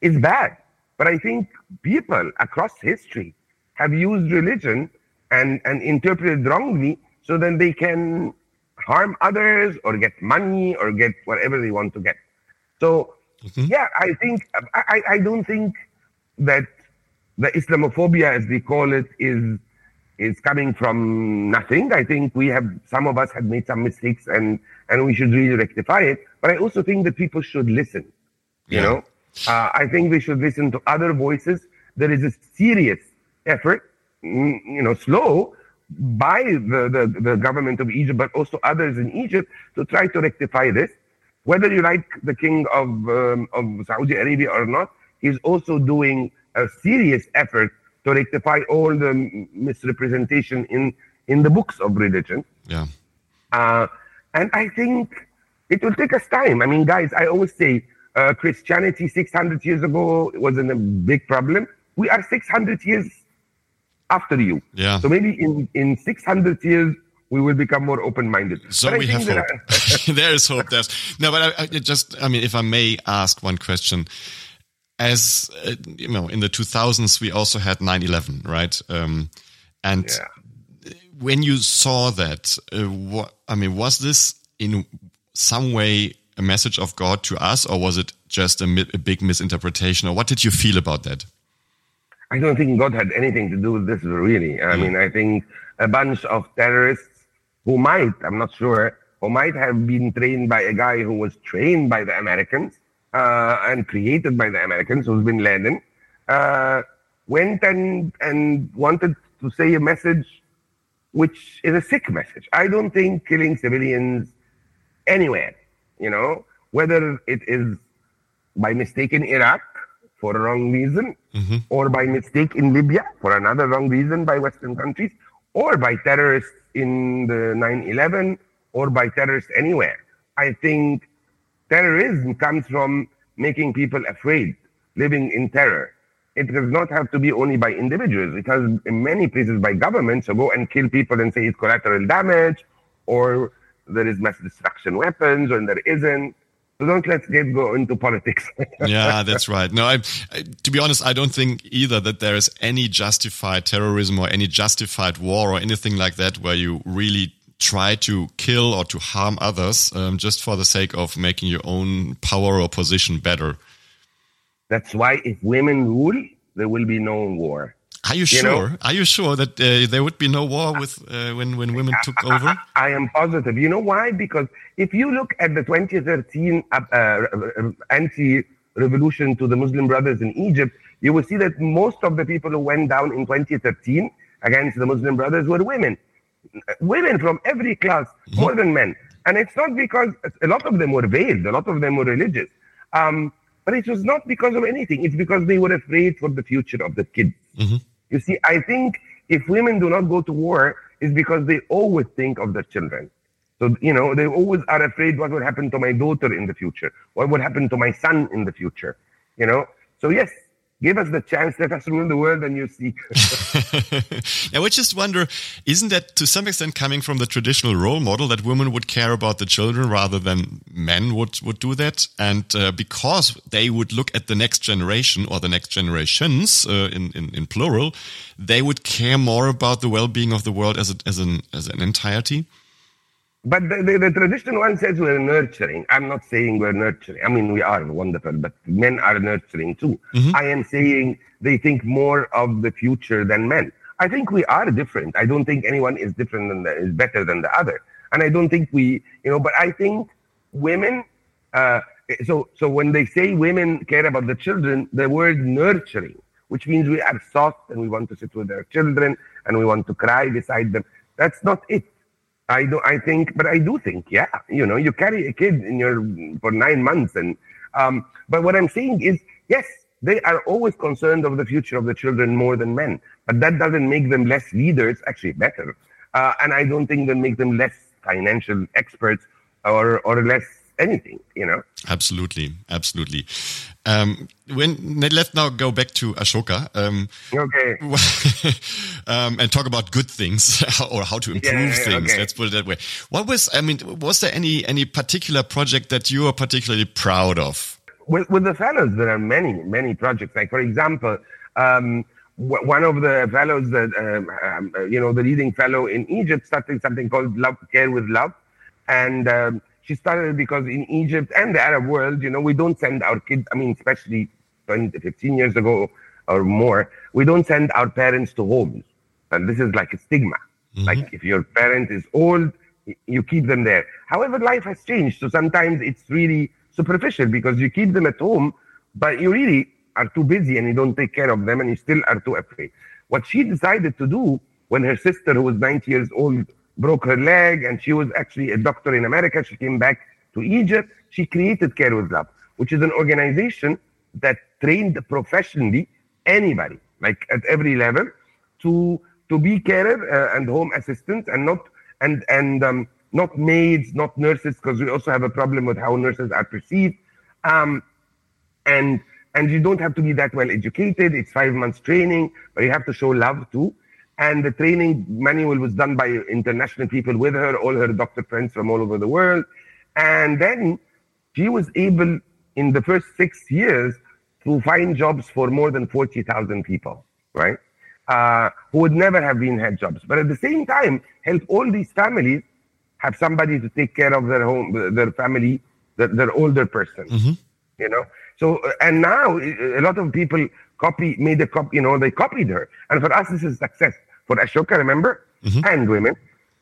[SPEAKER 2] is bad. But I think people across history have used religion and, and interpreted wrongly so then they can harm others or get money or get whatever they want to get. So, mm-hmm. yeah, I think, I, I don't think that the Islamophobia, as they call it, is is coming from nothing. I think we have some of us have made some mistakes and and we should really rectify it. But I also think that people should listen. You yeah. know, uh, I think we should listen to other voices. There is a serious effort Mm, you know, slow by the, the, the government of Egypt, but also others in Egypt to try to rectify this. Whether you like the king of, um, of Saudi Arabia or not, he's also doing a serious effort to rectify all the misrepresentation in, in the books of religion.
[SPEAKER 1] Yeah.
[SPEAKER 2] Uh, and I think it will take us time. I mean, guys, I always say uh, Christianity 600 years ago wasn't a big problem. We are 600 years after you.
[SPEAKER 1] Yeah.
[SPEAKER 2] So maybe in, in 600 years, we will become more open-minded.
[SPEAKER 1] So we have hope. There is hope. There's no, but I, I, just, I mean, if I may ask one question, as uh, you know, in the 2000s, we also had 9/11, right? Um, and yeah. when you saw that, uh, what I mean, was this in some way a message of God to us, or was it just a, a big misinterpretation, or what did you feel about that?
[SPEAKER 2] I don't think God had anything to do with this, really. I mean, I think a bunch of terrorists who might, I'm not sure, who might have been trained by a guy who was trained by the Americans and created by the Americans, who's bin Laden, uh, went and, and wanted to say a message which is a sick message. I don't think killing civilians anywhere, you know, whether it is by mistake in Iraq for a wrong reason, mm-hmm. or by mistake in Libya for another wrong reason by Western countries, or by terrorists in the 9 11, or by terrorists anywhere. I think terrorism comes from making people afraid, living in terror. It does not have to be only by individuals. It has in many places by governments to go and kill people and say it's collateral damage, or there is mass destruction weapons, or there isn't. So don't let's get go into politics.
[SPEAKER 1] yeah, that's right. No, I, I, to be honest, I don't think either that there is any justified terrorism or any justified war or anything like that where you really try to kill or to harm others um, just for the sake of making your own power or position better.
[SPEAKER 2] That's why if women rule, there will be no war.
[SPEAKER 1] Are you, you sure? Know? Are you sure that uh, there would be no war with uh, when when women took over? I,
[SPEAKER 2] I, I, am positive. You know why? Because if you look at the 2013 uh, uh, anti-revolution to the Muslim Brothers in Egypt, you will see that most of the people who went down in 2013 against the Muslim Brothers were women, women from every class, mm-hmm. more than men. And it's not because a lot of them were veiled, a lot of them were religious. Um, but it was not because of anything. It's because they were afraid for the future of the kids. Mm-hmm. You see, I think if women do not go to war, it's because they always think of their children. So, you know, they always are afraid what will happen to my daughter in the future, what will happen to my son in the future, you know? So, yes, give us the chance, let us rule the world and you see.
[SPEAKER 1] now, I just wonder, isn't that to some extent coming from the traditional role model that women would care about the children rather than men would, would do that? And uh, because they would look at the next generation or the next generations uh, in, in, in, plural, they would care more about the well-being of the world as, a, as, an, as an entirety?
[SPEAKER 2] But the, the, the, traditional one says we're nurturing. I'm not saying we're nurturing. I mean, we are wonderful, but men are nurturing too. Mm-hmm. I am saying they think more of the future than men. I think we are different. I don't think anyone is different than the, is better than the other. And I don't think we, you know, but I think women, uh, so, so when they say women care about the children, the word nurturing, which means we are soft and we want to sit with our children and we want to cry beside them. That's not it I do. I think, but I do think, yeah. You know, you carry a kid in your for nine months, and um, but what I'm saying is, yes, they are always concerned of the future of the children more than men, but that doesn't make them less leaders. Actually, better, uh, and I don't think that make them less financial experts or or less anything, you know.
[SPEAKER 1] Absolutely, absolutely. Um, when let's now go back to Ashoka. Um,
[SPEAKER 2] okay.
[SPEAKER 1] um, and talk about good things or how to improve yeah, things. Okay. Let's put it that way. What was? I mean, was there any any particular project that you are particularly proud of?
[SPEAKER 2] With, with the fellows, there are many many projects. Like for example. Um, one of the fellows that um, um, you know the leading fellow in Egypt started something called Love Care with Love, and um, she started because in Egypt and the Arab world, you know, we don't send our kids, I mean, especially 20, 15 years ago or more, we don't send our parents to homes. And this is like a stigma. Mm-hmm. Like if your parent is old, you keep them there. However, life has changed. So sometimes it's really superficial because you keep them at home, but you really are too busy and you don't take care of them and you still are too afraid. What she decided to do when her sister, who was 90 years old, broke her leg, and she was actually a doctor in America. She came back to Egypt. She created Care with Love, which is an organization that trained professionally anybody, like at every level, to to be carer uh, and home assistants, and not and and um, not maids, not nurses, because we also have a problem with how nurses are perceived. Um, and and you don't have to be that well educated. It's five months training, but you have to show love too. And the training manual was done by international people with her, all her doctor friends from all over the world. And then she was able, in the first six years, to find jobs for more than 40,000 people, right? Uh, who would never have been had jobs. But at the same time, help all these families have somebody to take care of their home, their family, their, their older person, mm-hmm. you know? So, and now a lot of people copy, made a copy, you know, they copied her. And for us, this is success. For Ashoka, remember? Mm-hmm. And women.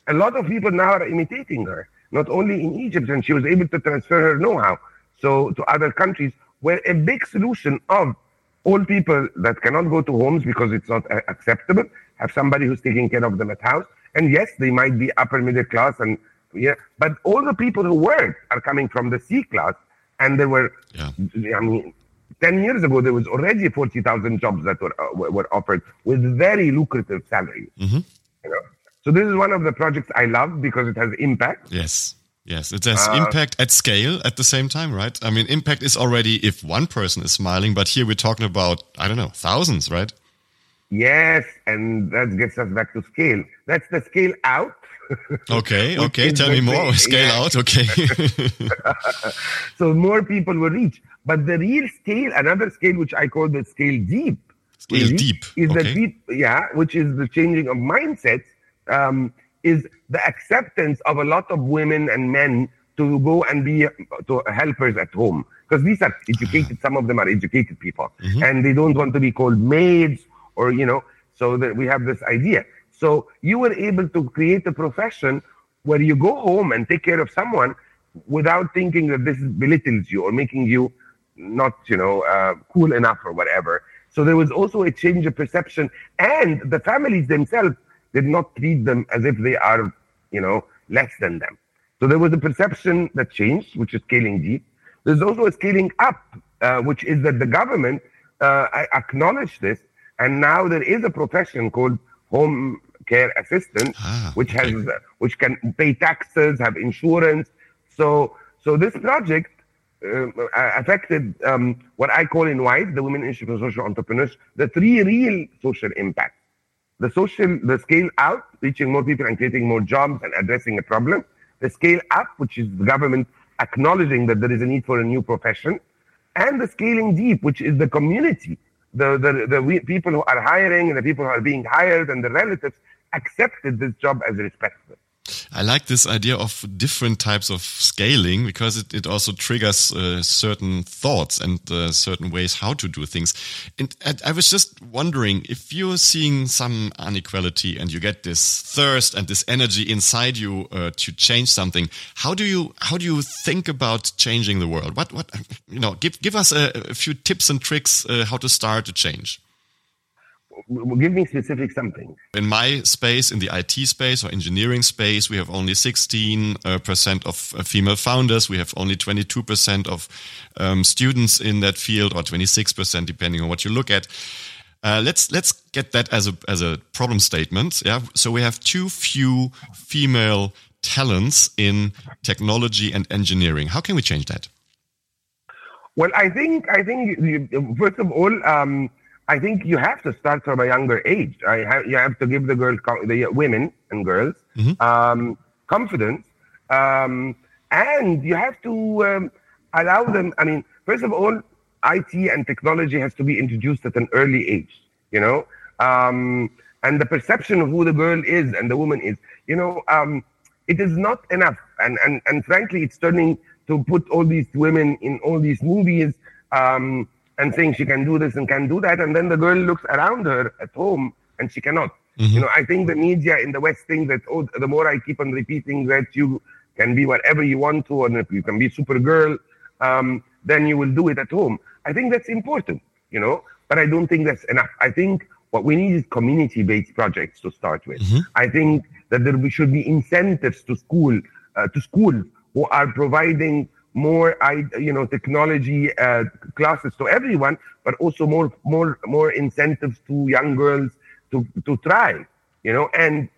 [SPEAKER 2] A lot of people now are imitating her, not only in Egypt, and she was able to transfer her know-how so to other countries where a big solution of all people that cannot go to homes because it's not acceptable have somebody who's taking care of them at house. And yes, they might be upper middle class and yeah, but all the people who work are coming from the C class, and there were, yeah. I mean, 10 years ago, there was already 40,000 jobs that were, uh, were offered with very lucrative salaries. Mm-hmm. You know? So this is one of the projects I love because it has impact.
[SPEAKER 1] Yes. Yes, it has uh, impact at scale at the same time, right? I mean, impact is already if one person is smiling, but here we're talking about, I don't know, thousands, right?
[SPEAKER 2] Yes, and that gets us back to scale. That's the scale out.
[SPEAKER 1] okay, okay, tell me more. Scale yeah. out, okay.
[SPEAKER 2] so more people will reach. But the real scale, another scale which I call the scale deep.
[SPEAKER 1] Scale deep.
[SPEAKER 2] Is okay. the deep, yeah, which is the changing of mindsets, um, is the acceptance of a lot of women and men to go and be to helpers at home. Because these are educated, some of them are educated people, mm-hmm. and they don't want to be called maids or, you know, so that we have this idea. So you were able to create a profession where you go home and take care of someone without thinking that this belittles you or making you not, you know, uh, cool enough or whatever. So there was also a change of perception, and the families themselves did not treat them as if they are, you know, less than them. So there was a perception that changed, which is scaling deep. There's also a scaling up, uh, which is that the government uh, acknowledged this and now there is a profession called home care assistant, ah, which has okay. which can pay taxes, have insurance. So so this project uh, affected um, what I call in white the Women Institute for Social Entrepreneurs, the three real social impacts. The social, the scale out, reaching more people and creating more jobs and addressing a problem. The scale up, which is the government acknowledging that there is a need for a new profession. And the scaling deep, which is the community the, the, the people who are hiring and the people who are being hired and the relatives accepted this job as respectful.
[SPEAKER 1] I like this idea of different types of scaling because it, it also triggers uh, certain thoughts and uh, certain ways how to do things. And, and, I was just wondering if you're seeing some inequality and you get this thirst and this energy inside you uh, to change something. How do you how do you think about changing the world? What what you know? Give give us a, a few tips and tricks uh, how to start to change
[SPEAKER 2] give me specific something.
[SPEAKER 1] In my space, in the IT space or engineering space, we have only 16 uh, percent of uh, female founders. We have only 22% of um, students in that field or 26% depending on what you look at. Uh, let's let's get that as a as a problem statement. Yeah. So we have too few female talents in technology and engineering. How can we change that?
[SPEAKER 2] Well, I think I think first of all, um, I think you have to start from a younger age. I have, you have to give the girl, the women and girls, mm-hmm. um, confidence, um, and you have to um, allow them. I mean, first of all, IT and technology has to be introduced at an early age. You know, um, and the perception of who the girl is and the woman is. You know, um, it is not enough, and and and frankly, it's turning to put all these women in all these movies. Um, and saying she can do this and can do that, and then the girl looks around her at home and she cannot. Mm-hmm. You know, I think the media in the West think that oh, the more I keep on repeating that you can be whatever you want to, and if you can be Supergirl, um, then you will do it at home. I think that's important, you know, but I don't think that's enough. I think what we need is community-based projects to start with. Mm-hmm. I think that there should be incentives to school, uh, to schools who are providing more you know technology uh, classes to everyone but also more more more incentives to young girls to to try you know and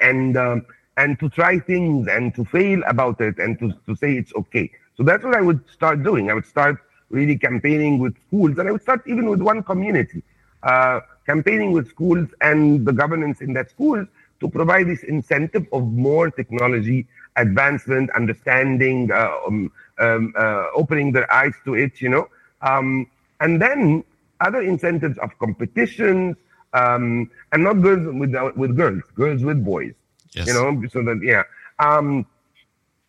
[SPEAKER 2] and um, and to try things and to fail about it and to, to say it's okay. So that's what i would start doing. I would start really campaigning with schools and i would start even with one community uh, campaigning with schools and the governance in that school to provide this incentive of more technology advancement, understanding, uh, um, um, uh, opening their eyes to it, you know. Um, and then other incentives of competitions, um, and not girls with uh, with girls, girls with boys, yes. you know. So that yeah, um,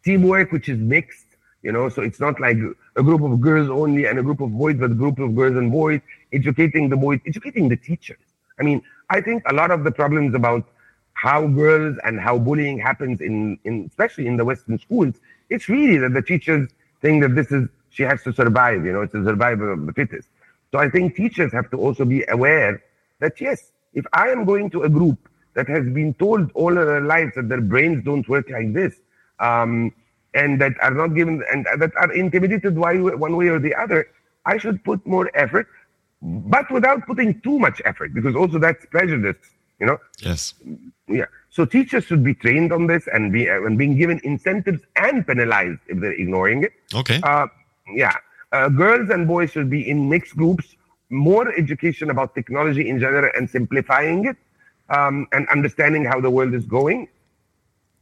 [SPEAKER 2] teamwork which is mixed, you know. So it's not like a group of girls only and a group of boys but a group of girls and boys, educating the boys, educating the teachers. I mean, I think a lot of the problems about how girls and how bullying happens in, in especially in the Western schools, it's really that the teachers think that this is she has to survive, you know, it's a survival of the fittest. So I think teachers have to also be aware that yes, if I am going to a group that has been told all their lives that their brains don't work like this, um, and that are not given and that are intimidated one way or the other, I should put more effort, but without putting too much effort, because also that's prejudice, you know.
[SPEAKER 1] Yes.
[SPEAKER 2] Yeah. So teachers should be trained on this and be and being given incentives and penalized if they're ignoring it.
[SPEAKER 1] Okay.
[SPEAKER 2] Uh, yeah. Uh, girls and boys should be in mixed groups. More education about technology in general and simplifying it, um, and understanding how the world is going.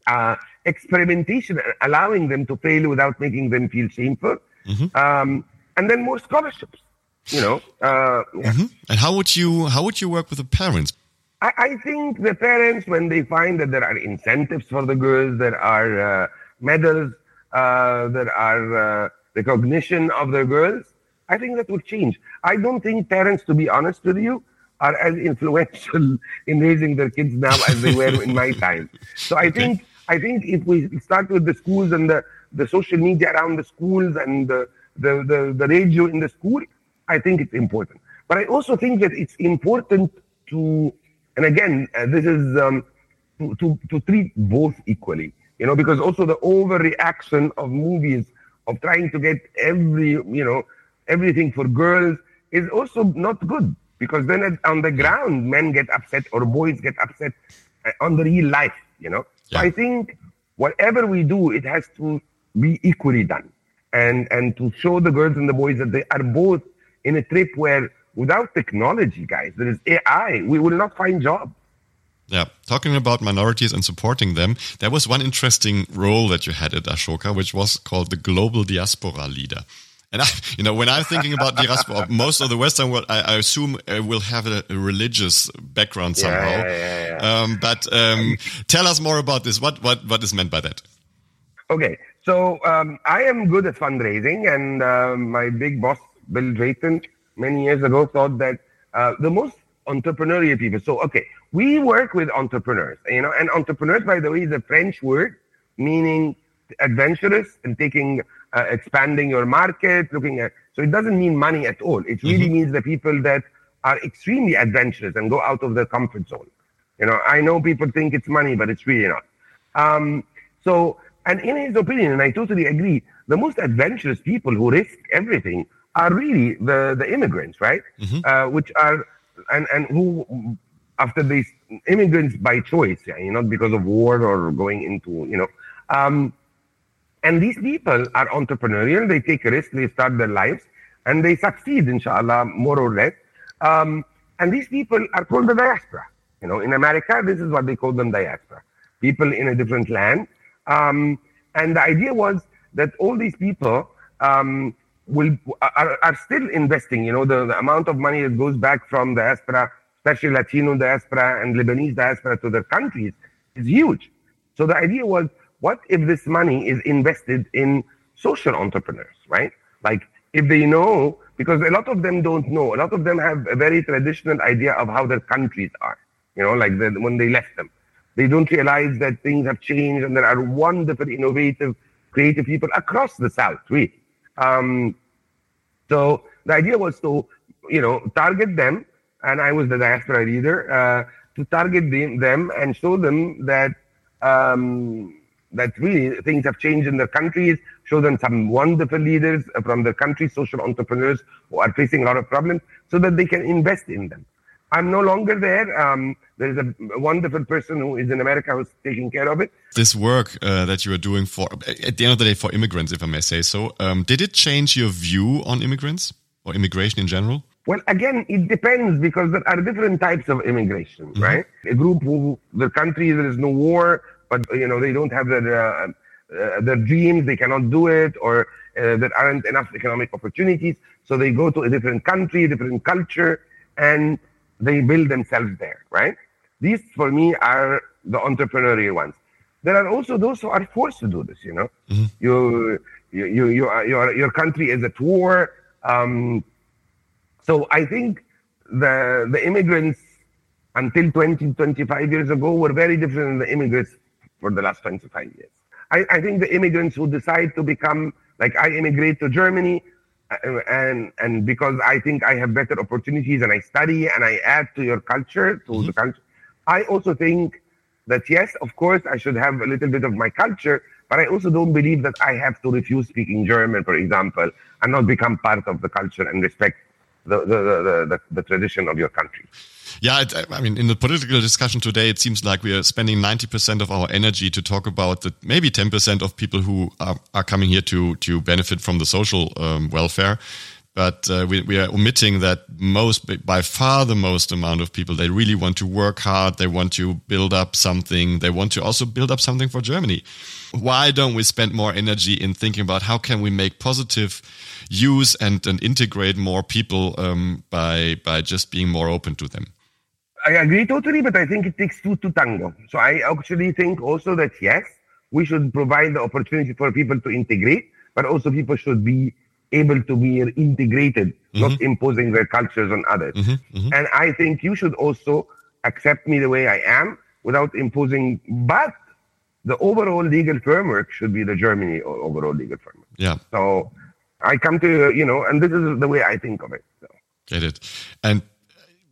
[SPEAKER 2] Uh, experimentation, allowing them to fail without making them feel shameful, mm-hmm. um, and then more scholarships. You know, uh,
[SPEAKER 1] yeah. mm-hmm. and how would you how would you work with the parents?
[SPEAKER 2] I, I, think the parents, when they find that there are incentives for the girls, there are uh, medals, uh, there are uh, recognition of the girls, I think that would change. I don't think parents, to be honest with you, are as influential in raising their kids now as they were in my time. So I think I think if we start with the schools and the, the social media around the schools and the, the, the, the radio in the school, I think it's important. But I also think that it's important to, and again, uh, this is um, to, to, to treat both equally, you know, because also the overreaction of movies of trying to get every, you know, everything for girls is also not good because then on the ground, men get upset or boys get upset uh, on the real life, you know. Yeah. So I think whatever we do, it has to be equally done. And, and to show the girls and the boys that they are both in a trip where without technology, guys, there is AI, we will not find jobs.
[SPEAKER 1] Yeah, talking about minorities and supporting them, there was one interesting role that you had at Ashoka, which was called the Global Diaspora Leader. And I, you know, when I'm thinking about diaspora, most of the Western world, I, I assume uh, will have a, a, religious background somehow.
[SPEAKER 2] Yeah, yeah, yeah,
[SPEAKER 1] um, but um, tell us more about this. What what what is meant by that?
[SPEAKER 2] Okay, so um, I am good at fundraising, and uh, my big boss Bill Drayton many years ago thought that uh, the most entrepreneurial people. So okay, we work with entrepreneurs, you know, and entrepreneurs, by the way, is a French word meaning adventurous and taking uh, expanding your market, looking at. So it doesn't mean money at all. It really mm-hmm. means the people that are extremely adventurous and go out of their comfort zone. You know, I know people think it's money, but it's really not. Um, so, and in his opinion, and I totally agree, the most adventurous people who risk everything are really the, the immigrants, right? Mm-hmm. Uh, which are, and, and who, after these immigrants by choice, yeah, you know, not because of war or going into, you know, um, and these people are entrepreneurial. They take a risk. They start their lives and they succeed, inshallah, more or less. Um, and these people are called the diaspora. You know, in America, this is what they call them diaspora. People in a different land. Um, and the idea was that all these people um, will are, are, still investing. You know, the, the, amount of money that goes back from diaspora, especially Latino diaspora and Lebanese diaspora to their countries, is huge. So the idea was what if this money is invested in social entrepreneurs, right? Like if they know, because a lot of them don't know, a lot of them have a very traditional idea of how their countries are, you know, like the, when they left them. They don't realize that things have changed and there are wonderful, innovative, creative people across the South, really. Um, so the idea was to, you know, target them, and I was the diaspora leader, uh, to target them, and show them that um, that really things have changed in their countries, show them some wonderful leaders from their country, social entrepreneurs who are facing a lot of problems, so that they can invest in them. I'm no longer there. Um, there's a wonderful person who is in America who's taking care of it.
[SPEAKER 1] This work uh, that you are doing for, at the end of the day, for immigrants, if I may say so, um, did it change your view on immigrants or immigration in general?
[SPEAKER 2] Well, again, it depends because there are different types of immigration, mm -hmm. right? A group who, the country, there is no war, but you know they don't have their uh, uh, their dreams, they cannot do it, or uh, there aren't enough economic opportunities, so they go to a different country, different culture, and they build themselves there, right? These for me are the entrepreneurial ones. There are also those who are forced to do this. You know, mm-hmm. you you, you, you are, your, your country is at war. Um, so I think the, the immigrants until 20, 25 years ago were very different than the immigrants for the last 25 years. I, I think the immigrants who decide to become, like I immigrate to Germany, and and because I think I have better opportunities and I study and I add to your culture, to mm-hmm. the culture. I also think that yes, of course, I should have a little bit of my culture, but I also don't believe that I have to refuse speaking German, for example, and not become part of the culture and respect the, the, the, the, tradition of your country.
[SPEAKER 1] Yeah, I mean, in the political discussion today, it seems like we are spending 90% of our energy to talk about the maybe 10% of people who are, are coming here to, to benefit from the social um, welfare. But uh, we, we are omitting that most, by far the most amount of people, they really want to work hard. They want to build up something. They want to also build up something for Germany. Why don't we spend more energy in thinking about how can we make positive use and, and integrate more people um, by, by just being more open to them?
[SPEAKER 2] I agree totally, but I think it takes two to tango. So I actually think also that yes, we should provide the opportunity for people to integrate, but also people should be able to be integrated, mm-hmm. not imposing their cultures on others. Mm-hmm. Mm-hmm. And I think you should also accept me the way I am without imposing, but the overall legal framework should be the Germany overall legal framework.
[SPEAKER 1] Yeah.
[SPEAKER 2] So I come to, you you know, and this is the way I think of it. So.
[SPEAKER 1] Get it. And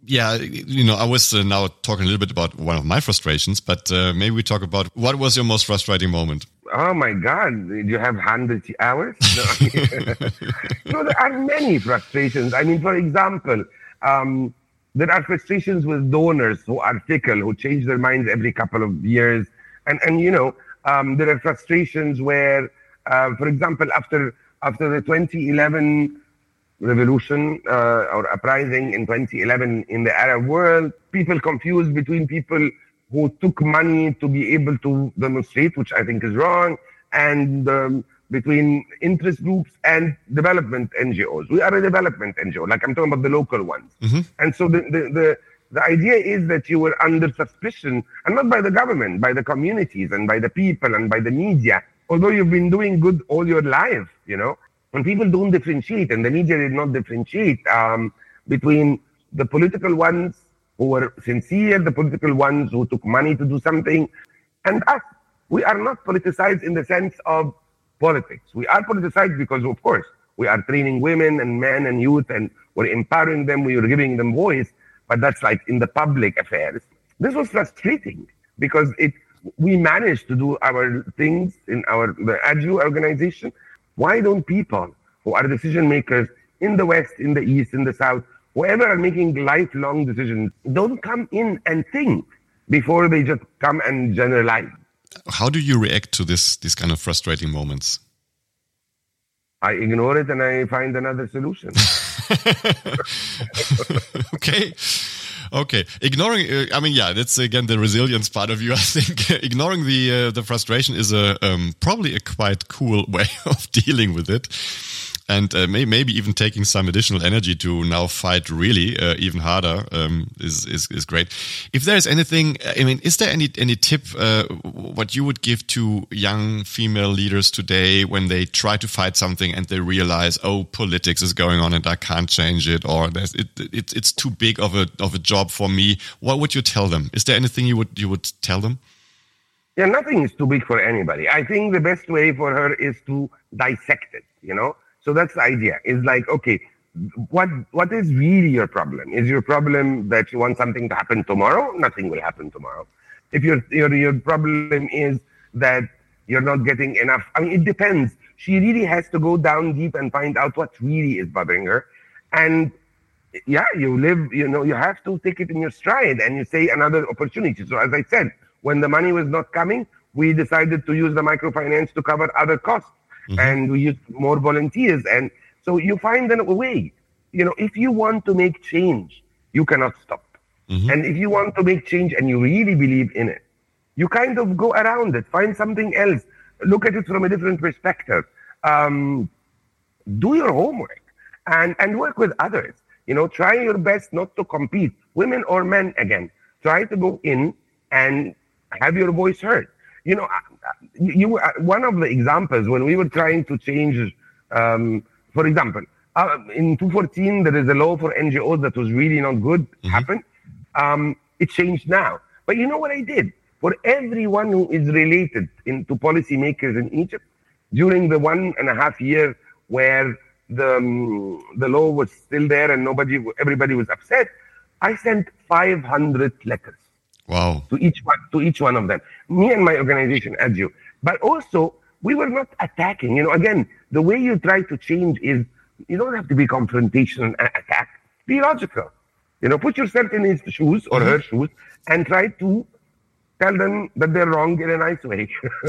[SPEAKER 1] yeah, you know, I was uh, now talking a little bit about one of my frustrations, but uh, maybe we talk about what was your most frustrating moment?
[SPEAKER 2] Oh my God, did you have 100 hours? No. no, there are many frustrations. I mean, for example, um, there are frustrations with donors who are fickle, who change their minds every couple of years. And, and you know, um, there are frustrations where, uh, for example, after after the 2011 revolution uh, or uprising in 2011 in the Arab world. People confused between people who took money to be able to demonstrate, which I think is wrong, and um, between interest groups and development NGOs. We are a development NGO, like I'm talking about the local ones. Mm-hmm. And so the, the, the, the idea is that you were under suspicion, and not by the government, by the communities and by the people and by the media, although you've been doing good all your life, you know when people don't differentiate, and the media did not differentiate um, between the political ones who were sincere, the political ones who took money to do something, and us. We are not politicized in the sense of politics. We are politicized because, of course, we are training women and men and youth, and we're empowering them. We are giving them voice, but that's like in the public affairs. This was frustrating because it we managed to do our things in our the ADEW organization, why don't people who are decision makers in the West, in the East, in the South, whoever are making lifelong decisions, don't come in and think before they just come and generalize?
[SPEAKER 1] How do you react to this these kind of frustrating moments?
[SPEAKER 2] I ignore it and I find another solution.
[SPEAKER 1] okay. Okay, ignoring. Uh, I mean, yeah, that's again the resilience part of you. I think ignoring the uh, the frustration is a um, probably a quite cool way of dealing with it and uh, may, maybe even taking some additional energy to now fight really uh, even harder um, is, is is great. If there is anything, I mean, is there any any tip uh, what you would give to young female leaders today when they try to fight something and they realize, oh, politics is going on and I can't change it, or it, it it's too big of a of a job for me? What would you tell them? Is there anything you would you would tell them?
[SPEAKER 2] Yeah, nothing is too big for anybody. I think the best way for her is to dissect it. You know, so that's the idea. Is like, okay, what what is really your problem? Is your problem that you want something to happen tomorrow? Nothing will happen tomorrow. If your your your problem is that you're not getting enough, I mean, it depends. She really has to go down deep and find out what really is bothering her. And yeah, you live, you know, you have to take it in your stride and you say another opportunity. So as I said, when the money was not coming, we decided to use the microfinance to cover other costs mm-hmm. and we use more volunteers. And so you find a way. You know, if you want to make change, you cannot stop. Mm-hmm. And if you want to make change and you really believe in it, you kind of go around it, find something else, look at it from a different perspective. Um, do your homework and, and work with others. You know, try your best not to compete, women or men again. Try to go in and have your voice heard. you know, you, you one of the examples when we were trying to change, um, for example, uh, in 214 there is a law for NGOs that was really not good mm-hmm. happened. Um, it changed now, but you know what I did for everyone who is related in, to policymakers in Egypt during the one and a half year where the um, the law was still there and nobody everybody was upset. I sent 500 letters.
[SPEAKER 1] Wow.
[SPEAKER 2] To each one to each one of them. Me and my organization, as you. But also we were not attacking. You know, again, the way you try to change is you don't have to be confrontational and attack. Be logical. You know, put yourself in his shoes or mm-hmm. her shoes and try to tell them that they're wrong in a nice way.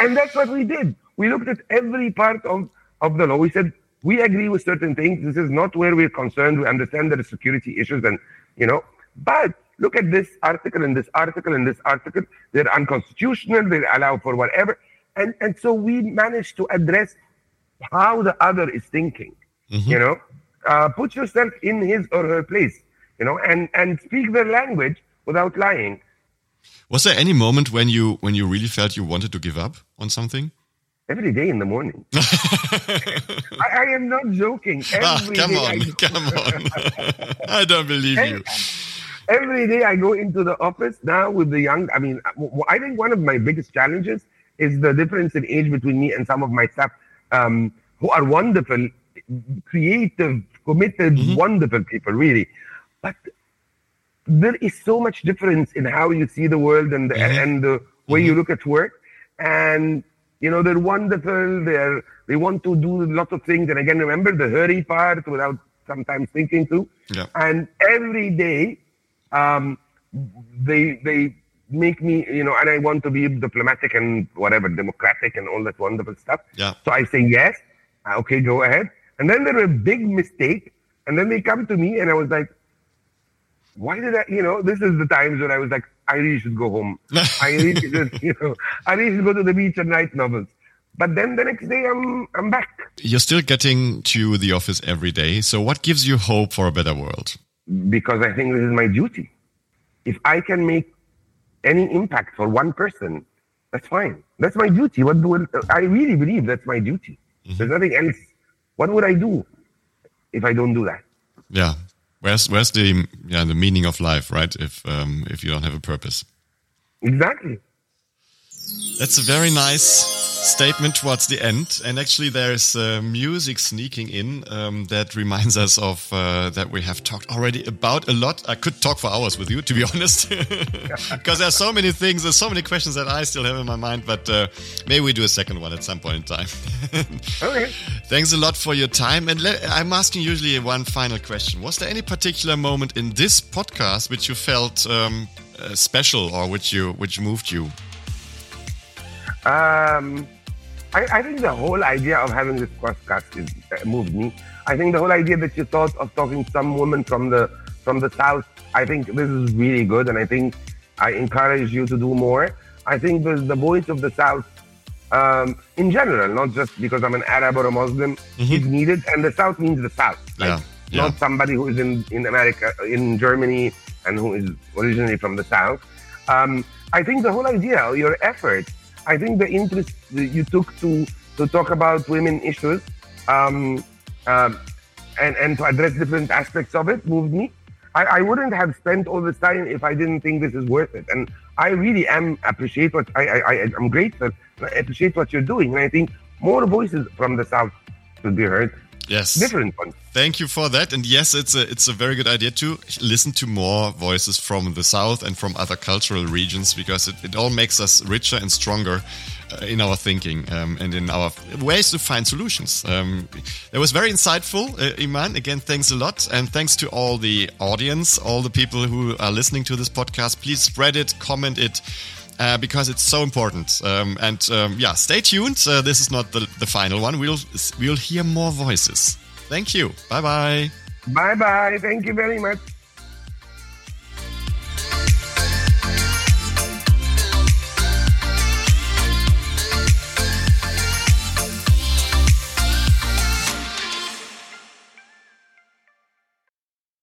[SPEAKER 2] and that's what we did. We looked at every part of, of the law. We said, we agree with certain things. This is not where we're concerned. We understand there are security issues and, you know, but look at this article and this article and this article. They're unconstitutional. They allow for whatever. And, and so we managed to address how the other is thinking, mm-hmm. you know, uh, put yourself in his or her place, you know, and, and speak their language without lying.
[SPEAKER 1] Was there any moment when you when you really felt you wanted to give up on something?
[SPEAKER 2] Every day in the morning. I, I, am not joking.
[SPEAKER 1] Ah, come on, I come on. I don't believe every, you.
[SPEAKER 2] Every day I go into the office now with the young. I mean, I think one of my biggest challenges is the difference in age between me and some of my staff um, who are wonderful, creative, committed, mm-hmm. wonderful people, really. But there is so much difference in how you see the world and the, mm-hmm. and the way mm-hmm. you look at work. And you know they're wonderful. They're they want to do lots of things. And again, remember the hurry part without sometimes thinking too. Yeah. And every day, um, they they make me you know, and I want to be diplomatic and whatever, democratic and all that wonderful stuff.
[SPEAKER 1] Yeah.
[SPEAKER 2] So I say yes. Uh, okay, go ahead. And then there a big mistake, and then they come to me, and I was like, why did I, you know, this is the times when I was like, I really should go home. I really should, you know, I really should go to the beach and write novels. But then the next day, I'm I'm back.
[SPEAKER 1] You're still getting to the office every day. So what gives you hope for a better world?
[SPEAKER 2] Because I think this is my duty. If I can make any impact for one person, that's fine. That's my duty. What do I really believe that's my duty. Mm-hmm. There's nothing else. What would I do if I don't do that?
[SPEAKER 1] Yeah, where's where's the yeah the meaning of life, right? If um, if you don't have a purpose.
[SPEAKER 2] Exactly.
[SPEAKER 1] That's a very nice statement towards the end. And actually, there's uh, music sneaking in um, that reminds us of uh, that we have talked already about a lot. I could talk for hours with you, to be honest, because there's so many things, there's so many questions that I still have in my mind. But uh, maybe we do a second one at some point in time.
[SPEAKER 2] okay.
[SPEAKER 1] Thanks a lot for your time. And I'm asking usually one final question. Was there any particular moment in this podcast which you felt um, uh, special or which you which moved you?
[SPEAKER 2] Um, I, I, think the whole idea of having this podcast is uh, moved me. I think the whole idea that you thought of talking to some woman from the from the south. I think this is really good, and I think I encourage you to do more. I think the, the voice of the south, um, in general, not just because I'm an Arab or a Muslim, mm-hmm. is needed. And the south means the south, like yeah. Yeah. not somebody who is in in America, in Germany, and who is originally from the south. Um, I think the whole idea, your effort I think the interest you took to to talk about women issues um, um, and and to address different aspects of it moved me. I, I wouldn't have spent all this time if I didn't think this is worth it. And I really am appreciate what I, I, I am grateful. I appreciate what you're doing, and I think more voices from the south should be heard.
[SPEAKER 1] Yes.
[SPEAKER 2] Different ones.
[SPEAKER 1] Thank you for that. And yes, it's a it's a very good idea to listen to more voices from the south and from other cultural regions because it, it all makes us richer and stronger uh, in our thinking um, and in our ways to find solutions. Um, it was very insightful, uh, Iman. Again, thanks a lot. And thanks to all the audience, all the people who are listening to this podcast. Please spread it, comment it uh, because it's so important. Um, and um, yeah, stay tuned. Uh, this is not the, the final one. We'll we'll hear more voices. Thank you. Bye bye.
[SPEAKER 2] Bye bye. Thank you very much.